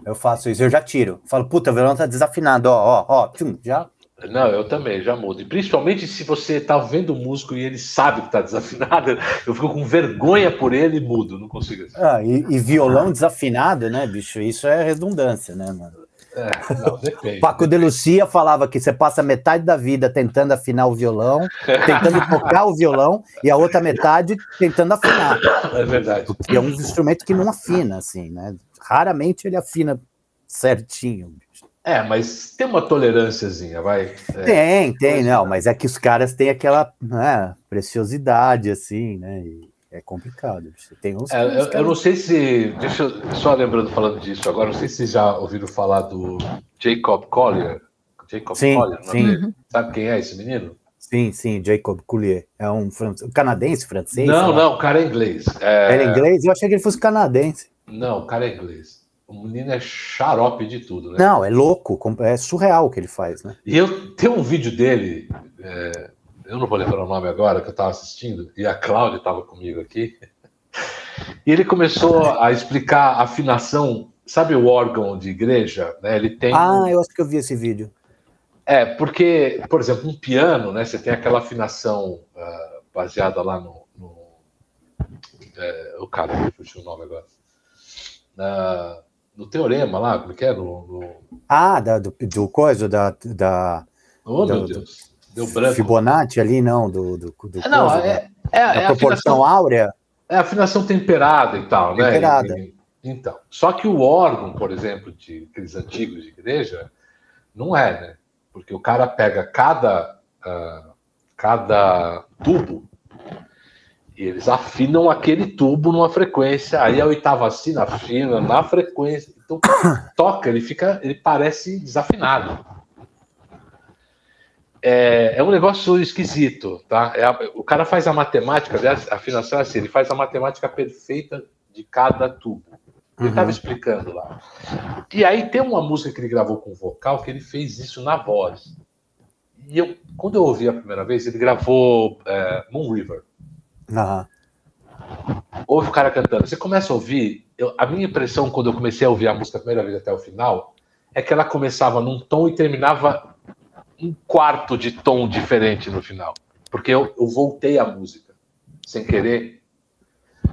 eu faço isso, eu já tiro. Falo, puta, o violão tá desafinado, ó, ó, ó, tchum, já. Não, eu também, já mudo. E principalmente se você tá vendo o músico e ele sabe que tá desafinado, eu fico com vergonha por ele e mudo, não consigo. Assim. Ah, e, e violão desafinado, né, bicho? Isso é redundância, né, mano? É, não, depende. Paco de Lucia falava que você passa metade da vida tentando afinar o violão, tentando tocar o violão, e a outra metade tentando afinar. É verdade. Porque é um instrumento que não afina, assim, né? Raramente ele afina certinho. É, mas tem uma tolerânciazinha, vai. É. Tem, tem, não, mas é que os caras têm aquela né, preciosidade, assim, né? é complicado. Tem uns, é, eu, eu, não sei se. Deixa eu, só lembrando, falando disso agora, não sei se vocês já ouviram falar do Jacob Collier. Jacob sim, Collier, sim. Sabe quem é esse menino? Sim, sim, Jacob Collier. É um, um canadense, francês? Não, não, o cara é inglês. É... Era inglês? Eu achei que ele fosse canadense. Não, o cara é inglês. O menino é xarope de tudo, né? Não, é louco, é surreal o que ele faz, né? E eu tenho um vídeo dele, é, eu não vou lembrar o nome agora, que eu estava assistindo, e a Cláudia estava comigo aqui. E ele começou a explicar a afinação, sabe o órgão de igreja? Né? Ele tem. Ah, eu acho que eu vi esse vídeo. É, porque, por exemplo, um piano, né? Você tem aquela afinação uh, baseada lá no. no é, o cara, puxei o nome agora na, no teorema lá, como é que é? No, no... Ah, da, do, do coisa, da. da oh, do, meu Deus. Deu branco. Fibonacci ali, não, do. do, do é, não, coisa, é, é, é, proporção afinação, áurea. É a afinação temperada e tal, né? Temperada. Então. Só que o órgão, por exemplo, de aqueles antigos de igreja, não é, né? Porque o cara pega cada, uh, cada tubo eles afinam aquele tubo numa frequência, aí a oitava sina afina na frequência. Então, toca, ele fica, ele parece desafinado. É, é um negócio esquisito, tá? É a, o cara faz a matemática, aliás, a afinação é assim, ele faz a matemática perfeita de cada tubo. Ele estava uhum. explicando lá. E aí tem uma música que ele gravou com vocal que ele fez isso na voz. E eu, quando eu ouvi a primeira vez, ele gravou é, Moon River. Uhum. Ouve o cara cantando. Você começa a ouvir. Eu, a minha impressão quando eu comecei a ouvir a música a primeira vez até o final é que ela começava num tom e terminava um quarto de tom diferente no final. Porque eu, eu voltei a música sem querer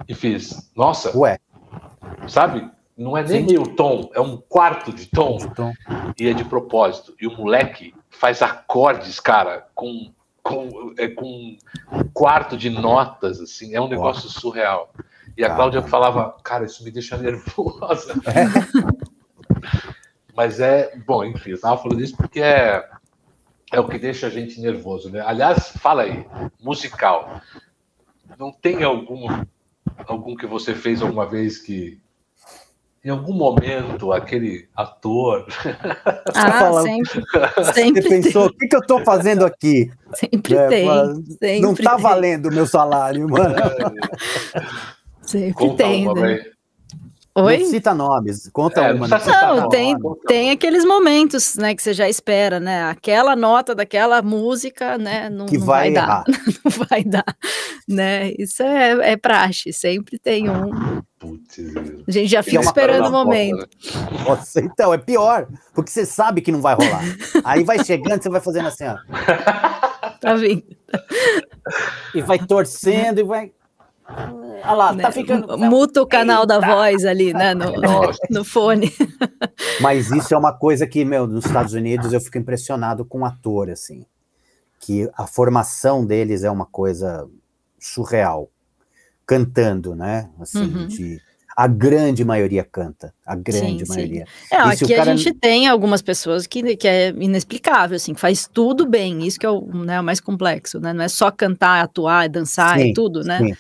e fiz. Nossa! Ué. Sabe? Não é nem Sim. meio tom, é um quarto de tom. de tom. E é de propósito. E o moleque faz acordes, cara, com com, é, com um quarto de notas, assim, é um negócio surreal. E a Cláudia falava, cara, isso me deixa nervosa. Mas é, bom, enfim, eu estava falando isso porque é, é o que deixa a gente nervoso, né? Aliás, fala aí, musical. não tem algum, algum que você fez alguma vez que em algum momento aquele ator. Ah, sempre, sempre. Você pensou, o que, que eu estou fazendo aqui? Sempre é, tem. Sempre não está valendo o meu salário, mano. sempre Conta tem. Uma, né? Oi? Não cita nomes, conta é, uma. Não, não tem, tem aqueles momentos, né, que você já espera, né? Aquela nota daquela música, né, não, que não vai, vai dar, não vai dar, né? Isso é, é praxe, sempre tem um. Putz, a gente já fica esperando o momento. Porta, né? Nossa, então é pior, porque você sabe que não vai rolar. Aí vai chegando, você vai fazendo assim, ó. Tá vindo. E vai torcendo e vai Olha lá, tá né? tá ficando. Muta o canal Eita. da voz ali, né? No, no fone. Mas isso é uma coisa que, meu, nos Estados Unidos eu fico impressionado com ator, assim. Que a formação deles é uma coisa surreal. Cantando, né? Assim, uhum. de a grande maioria canta, a grande sim, maioria. Sim. É, aqui cara... a gente tem algumas pessoas que, que é inexplicável, assim, faz tudo bem, isso que é o, né, o mais complexo, né? Não é só cantar, atuar, dançar sim, e tudo, né? Sim.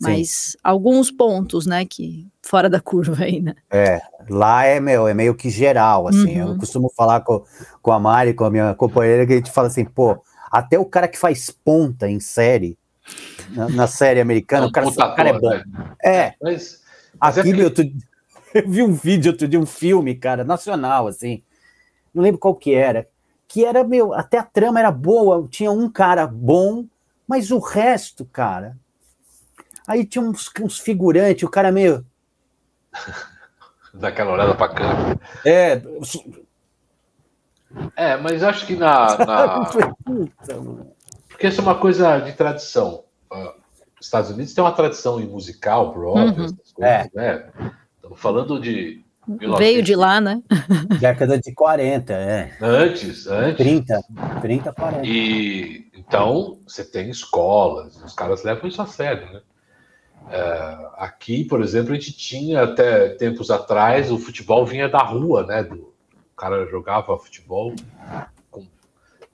Mas Sim. alguns pontos, né, que fora da curva aí, né? É, lá é, meu, é meio que geral, assim. Uhum. Eu costumo falar com, com a Mari, com a minha companheira, que a gente fala assim, pô, até o cara que faz ponta em série, na, na série americana, é um o, cara, o cara é bom. Né? É. Mas, mas aqui, é meu, eu vi um vídeo outro de um filme, cara, nacional, assim. Não lembro qual que era. Que era, meu, até a trama era boa, tinha um cara bom, mas o resto, cara, Aí tinha uns, uns figurantes, o cara meio. Daquela olhada pra câmera. É. É, mas acho que na. na... Porque isso é uma coisa de tradição. Os Estados Unidos tem uma tradição em musical, Broadway, uhum. essas coisas, é. né? Estamos falando de. 1900... Veio de lá, né? Década de 40, é. Antes, antes. 30, 30, 40. E então você tem escolas, os caras levam isso a sério, né? É, aqui, por exemplo, a gente tinha até tempos atrás o futebol vinha da rua, né? Do, o cara jogava futebol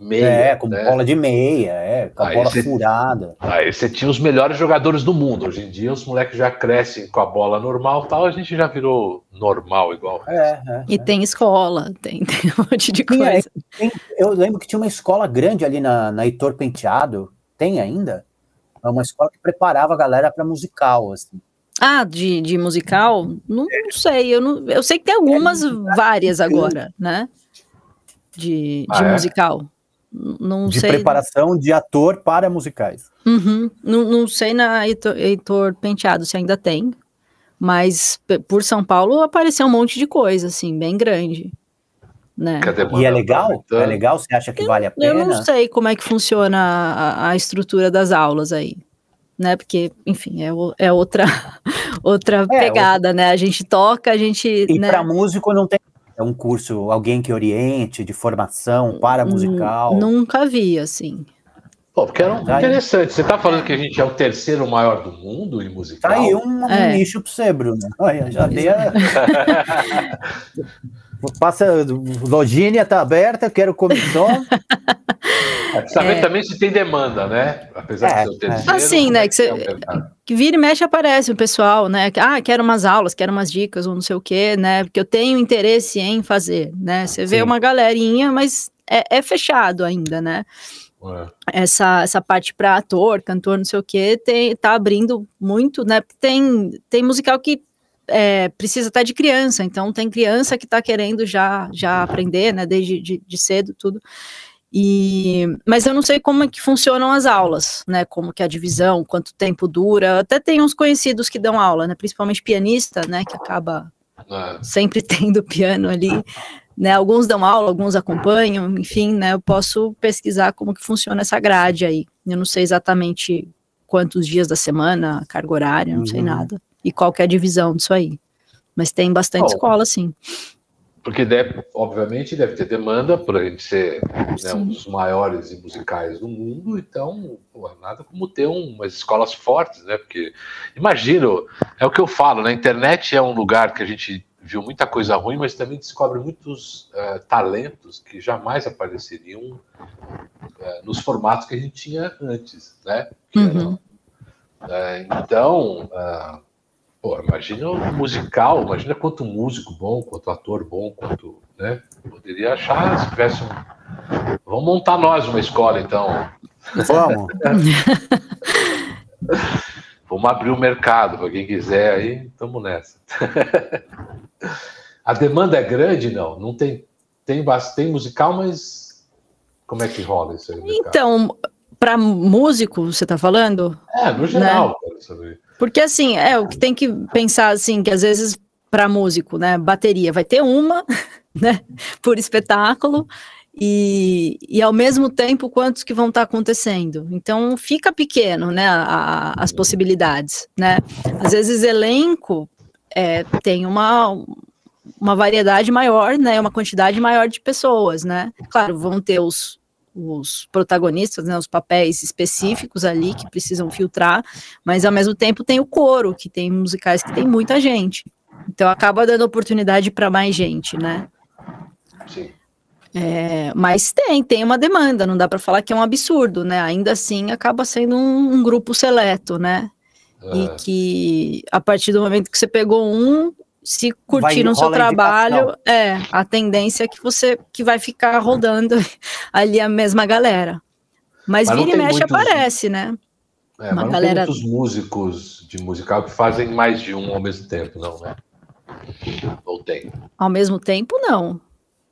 meia. É, com né? bola de meia, é, com a aí bola cê, furada. Aí você tinha os melhores jogadores do mundo. Hoje em dia os moleques já crescem com a bola normal tal, a gente já virou normal igual. É, é, e é. tem escola, tem, tem, um monte de coisa. Tem, eu lembro que tinha uma escola grande ali na, na Heitor Penteado. Tem ainda? É uma escola que preparava a galera para musical, assim. Ah, de, de musical? Não, não, sei, eu, não, eu sei que tem algumas, é, várias agora, né? De, ah, de é? musical. Não de sei. preparação de ator para musicais. Uhum. Não, não sei na Heitor, Heitor Penteado se ainda tem, mas por São Paulo apareceu um monte de coisa, assim, bem grande. Né? E é legal? É legal? Você acha que eu, vale a pena? Eu não sei como é que funciona a, a estrutura das aulas aí. Né, porque, enfim, é, é outra, outra é, pegada, né? A gente toca, a gente. E né? para músico não tem um curso, alguém que oriente de formação para musical? Nunca vi, assim. Pô, porque era um interessante. Você está falando que a gente é o terceiro maior do mundo em musical? Tá aí um, um é. nicho para você, Bruno. Olha, já dei a... Passa, lojinha tá aberta, quero comissão. É, saber é. também se tem demanda, né? Apesar é, de ser o terceiro. Assim, né? Que, você, que vira e mexe aparece o pessoal, né? Ah, quero umas aulas, quero umas dicas, ou não sei o quê, né? Porque eu tenho interesse em fazer, né? Você vê Sim. uma galerinha, mas é, é fechado ainda, né? É. Essa, essa parte para ator, cantor, não sei o que, tem, tá abrindo muito, né? Tem, tem musical que é, precisa estar de criança, então tem criança que está querendo já, já aprender, né, desde de, de, cedo, tudo. E, mas eu não sei como é que funcionam as aulas, né, como que é a divisão, quanto tempo dura, até tem uns conhecidos que dão aula, né, principalmente pianista, né, que acaba sempre tendo piano ali, né, alguns dão aula, alguns acompanham, enfim, né, eu posso pesquisar como que funciona essa grade aí, eu não sei exatamente quantos dias da semana, carga horária, não uhum. sei nada e qual que é a divisão disso aí. Mas tem bastante oh, escola, sim. Porque, deve, obviamente, deve ter demanda para a gente ser né, um dos maiores musicais do mundo, então, nada como ter um, umas escolas fortes, né? Porque, imagino, é o que eu falo, na internet é um lugar que a gente viu muita coisa ruim, mas também descobre muitos uh, talentos que jamais apareceriam uh, nos formatos que a gente tinha antes, né? Uhum É, então, uh, pô, imagina o musical, imagina quanto músico bom, quanto ator bom, quanto. Né? Poderia achar se tivesse um. Vamos montar nós uma escola, então. Vamos. Vamos abrir o mercado para quem quiser aí, estamos nessa. a demanda é grande, não? Não tem, tem, tem musical, mas como é que rola isso aí? Então, para músico, você está falando? É, no geral, né? Porque assim, é o que tem que pensar assim, que às vezes para músico, né, bateria vai ter uma, né, por espetáculo, e, e ao mesmo tempo quantos que vão estar tá acontecendo. Então fica pequeno, né, a, a, as possibilidades, né. Às vezes elenco é, tem uma uma variedade maior, né, uma quantidade maior de pessoas, né. Claro, vão ter os os protagonistas, né, os papéis específicos ali que precisam filtrar, mas ao mesmo tempo tem o coro, que tem musicais que tem muita gente. Então acaba dando oportunidade para mais gente, né? Sim. É, mas tem, tem uma demanda, não dá para falar que é um absurdo, né? Ainda assim acaba sendo um, um grupo seleto, né? É. E que a partir do momento que você pegou um, se curtir no seu trabalho, é a tendência é que você que vai ficar rodando ali a mesma galera. Mas, mas vira e mexe muitos, aparece, né? É, Uma mas galera... tem muitos músicos de musical que fazem mais de um ao mesmo tempo, não, né? Ou tem? Ao mesmo tempo, não.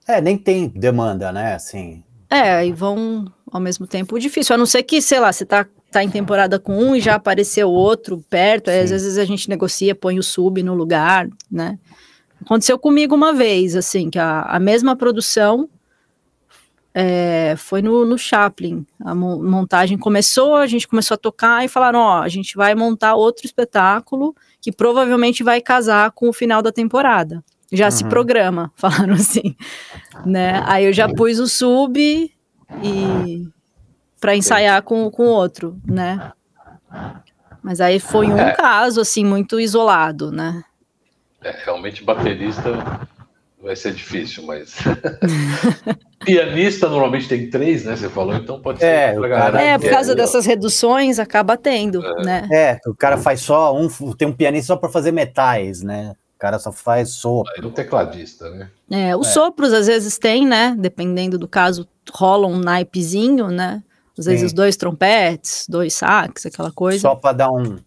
É, nem tem demanda, né? Assim. É, e vão ao mesmo tempo difícil. A não ser que, sei lá, você tá, tá em temporada com um e já apareceu outro perto, aí às vezes a gente negocia, põe o sub no lugar, né? Aconteceu comigo uma vez, assim, que a, a mesma produção é, foi no, no Chaplin. A montagem começou, a gente começou a tocar e falaram: ó, a gente vai montar outro espetáculo que provavelmente vai casar com o final da temporada já uhum. se programa, falaram assim, né? Aí eu já pus o sub e para ensaiar com com outro, né? Mas aí foi um é. caso assim muito isolado, né? É, realmente baterista vai ser difícil, mas pianista normalmente tem três, né? Você falou, então pode ser. É, cara, é por causa é, dessas reduções acaba tendo, é. né? É, o cara faz só um, tem um pianista só para fazer metais, né? O cara só faz sopro. Aí um tecladista, né? É, os é. sopros às vezes tem, né? Dependendo do caso, rola um naipezinho, né? Às vezes Sim. dois trompetes, dois sax, aquela coisa. Só para dar um.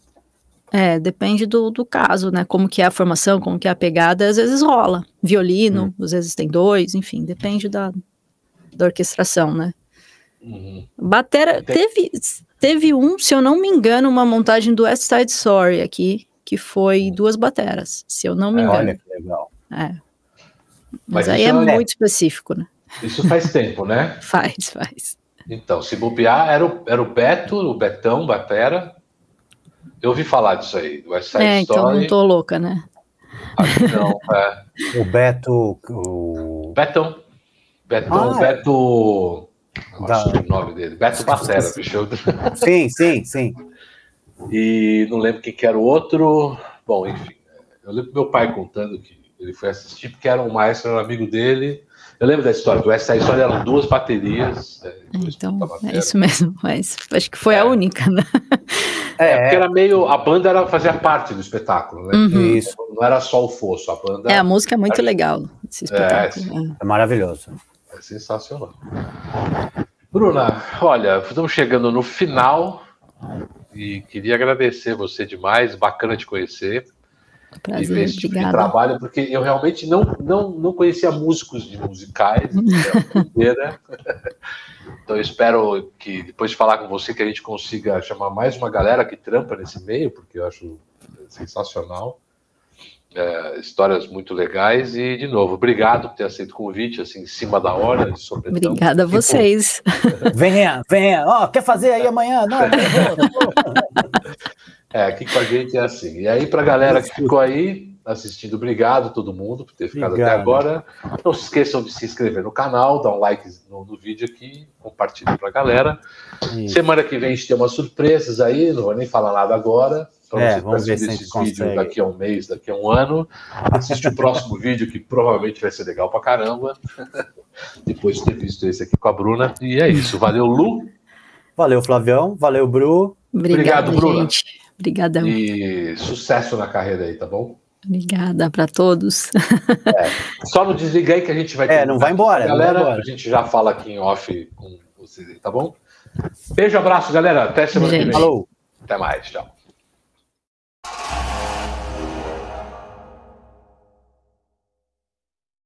É, depende do, do caso, né? Como que é a formação, como que é a pegada, às vezes rola. Violino, hum. às vezes tem dois, enfim, depende da, da orquestração, né? Uhum. Batera, teve, teve um, se eu não me engano, uma montagem do West Side Story aqui, que foi duas bateras, se eu não me é, engano. Olha que legal. É. Mas, Mas aí é, é muito específico, né? Isso faz tempo, né? faz, faz. Então, se bobear, era o, era o Beto, o Betão, Batera. Eu ouvi falar disso aí, do West Side é, Story. então não tô louca, né? Acho que não, é. O Beto... O... Betão. Betão, ah, é. Beto... Da... o nome dele. Beto Batera, fechou? Sim, sim, sim. E não lembro quem que era o outro. Bom, enfim. Eu lembro meu pai contando que ele foi assistir porque era um maestro, era um amigo dele. Eu lembro da história, do essa história eram duas baterias. É, então, é isso mesmo, mas acho que foi é. a única, né? É, porque era meio. A banda era, fazia parte do espetáculo, né? Uhum. Isso. Não era só o fosso, a banda. É, a música é muito era... legal. Esse espetáculo. É, é maravilhoso. É sensacional. Bruna, olha, estamos chegando no final e queria agradecer você demais, bacana te conhecer. Prazer, e ver esse tipo de trabalho, porque eu realmente não, não, não conhecia músicos de musicais, né? então eu espero que depois de falar com você que a gente consiga chamar mais uma galera que trampa nesse meio, porque eu acho sensacional é, histórias muito legais e de novo, obrigado por ter aceito o convite assim em cima da hora. Obrigada a vocês. venha, venha, ó, oh, quer fazer aí amanhã? Não, é, aqui com a gente é assim. E aí para a galera que ficou aí assistindo, obrigado todo mundo por ter ficado obrigado. até agora. Não se esqueçam de se inscrever no canal, dar um like no, no vídeo aqui, compartilhe para a galera. Isso. Semana que vem a gente tem umas surpresas aí, não vou nem falar nada agora. Então, é, você vamos ver se esse vídeo daqui a um mês, daqui a um ano. Assiste o próximo vídeo, que provavelmente vai ser legal pra caramba. Depois de ter visto esse aqui com a Bruna. E é isso. Valeu, Lu. Valeu, Flavião. Valeu, Bru. Obrigado, Obrigado Bruna. Gente. Obrigadão. E sucesso na carreira aí, tá bom? Obrigada para todos. É, só não desliga aí que a gente vai. É, não vai embora. Galera, vai embora. a gente já fala aqui em off com vocês aí, tá bom? Beijo, abraço, galera. Até semana Gente. que vem. Falou. Até mais, tchau.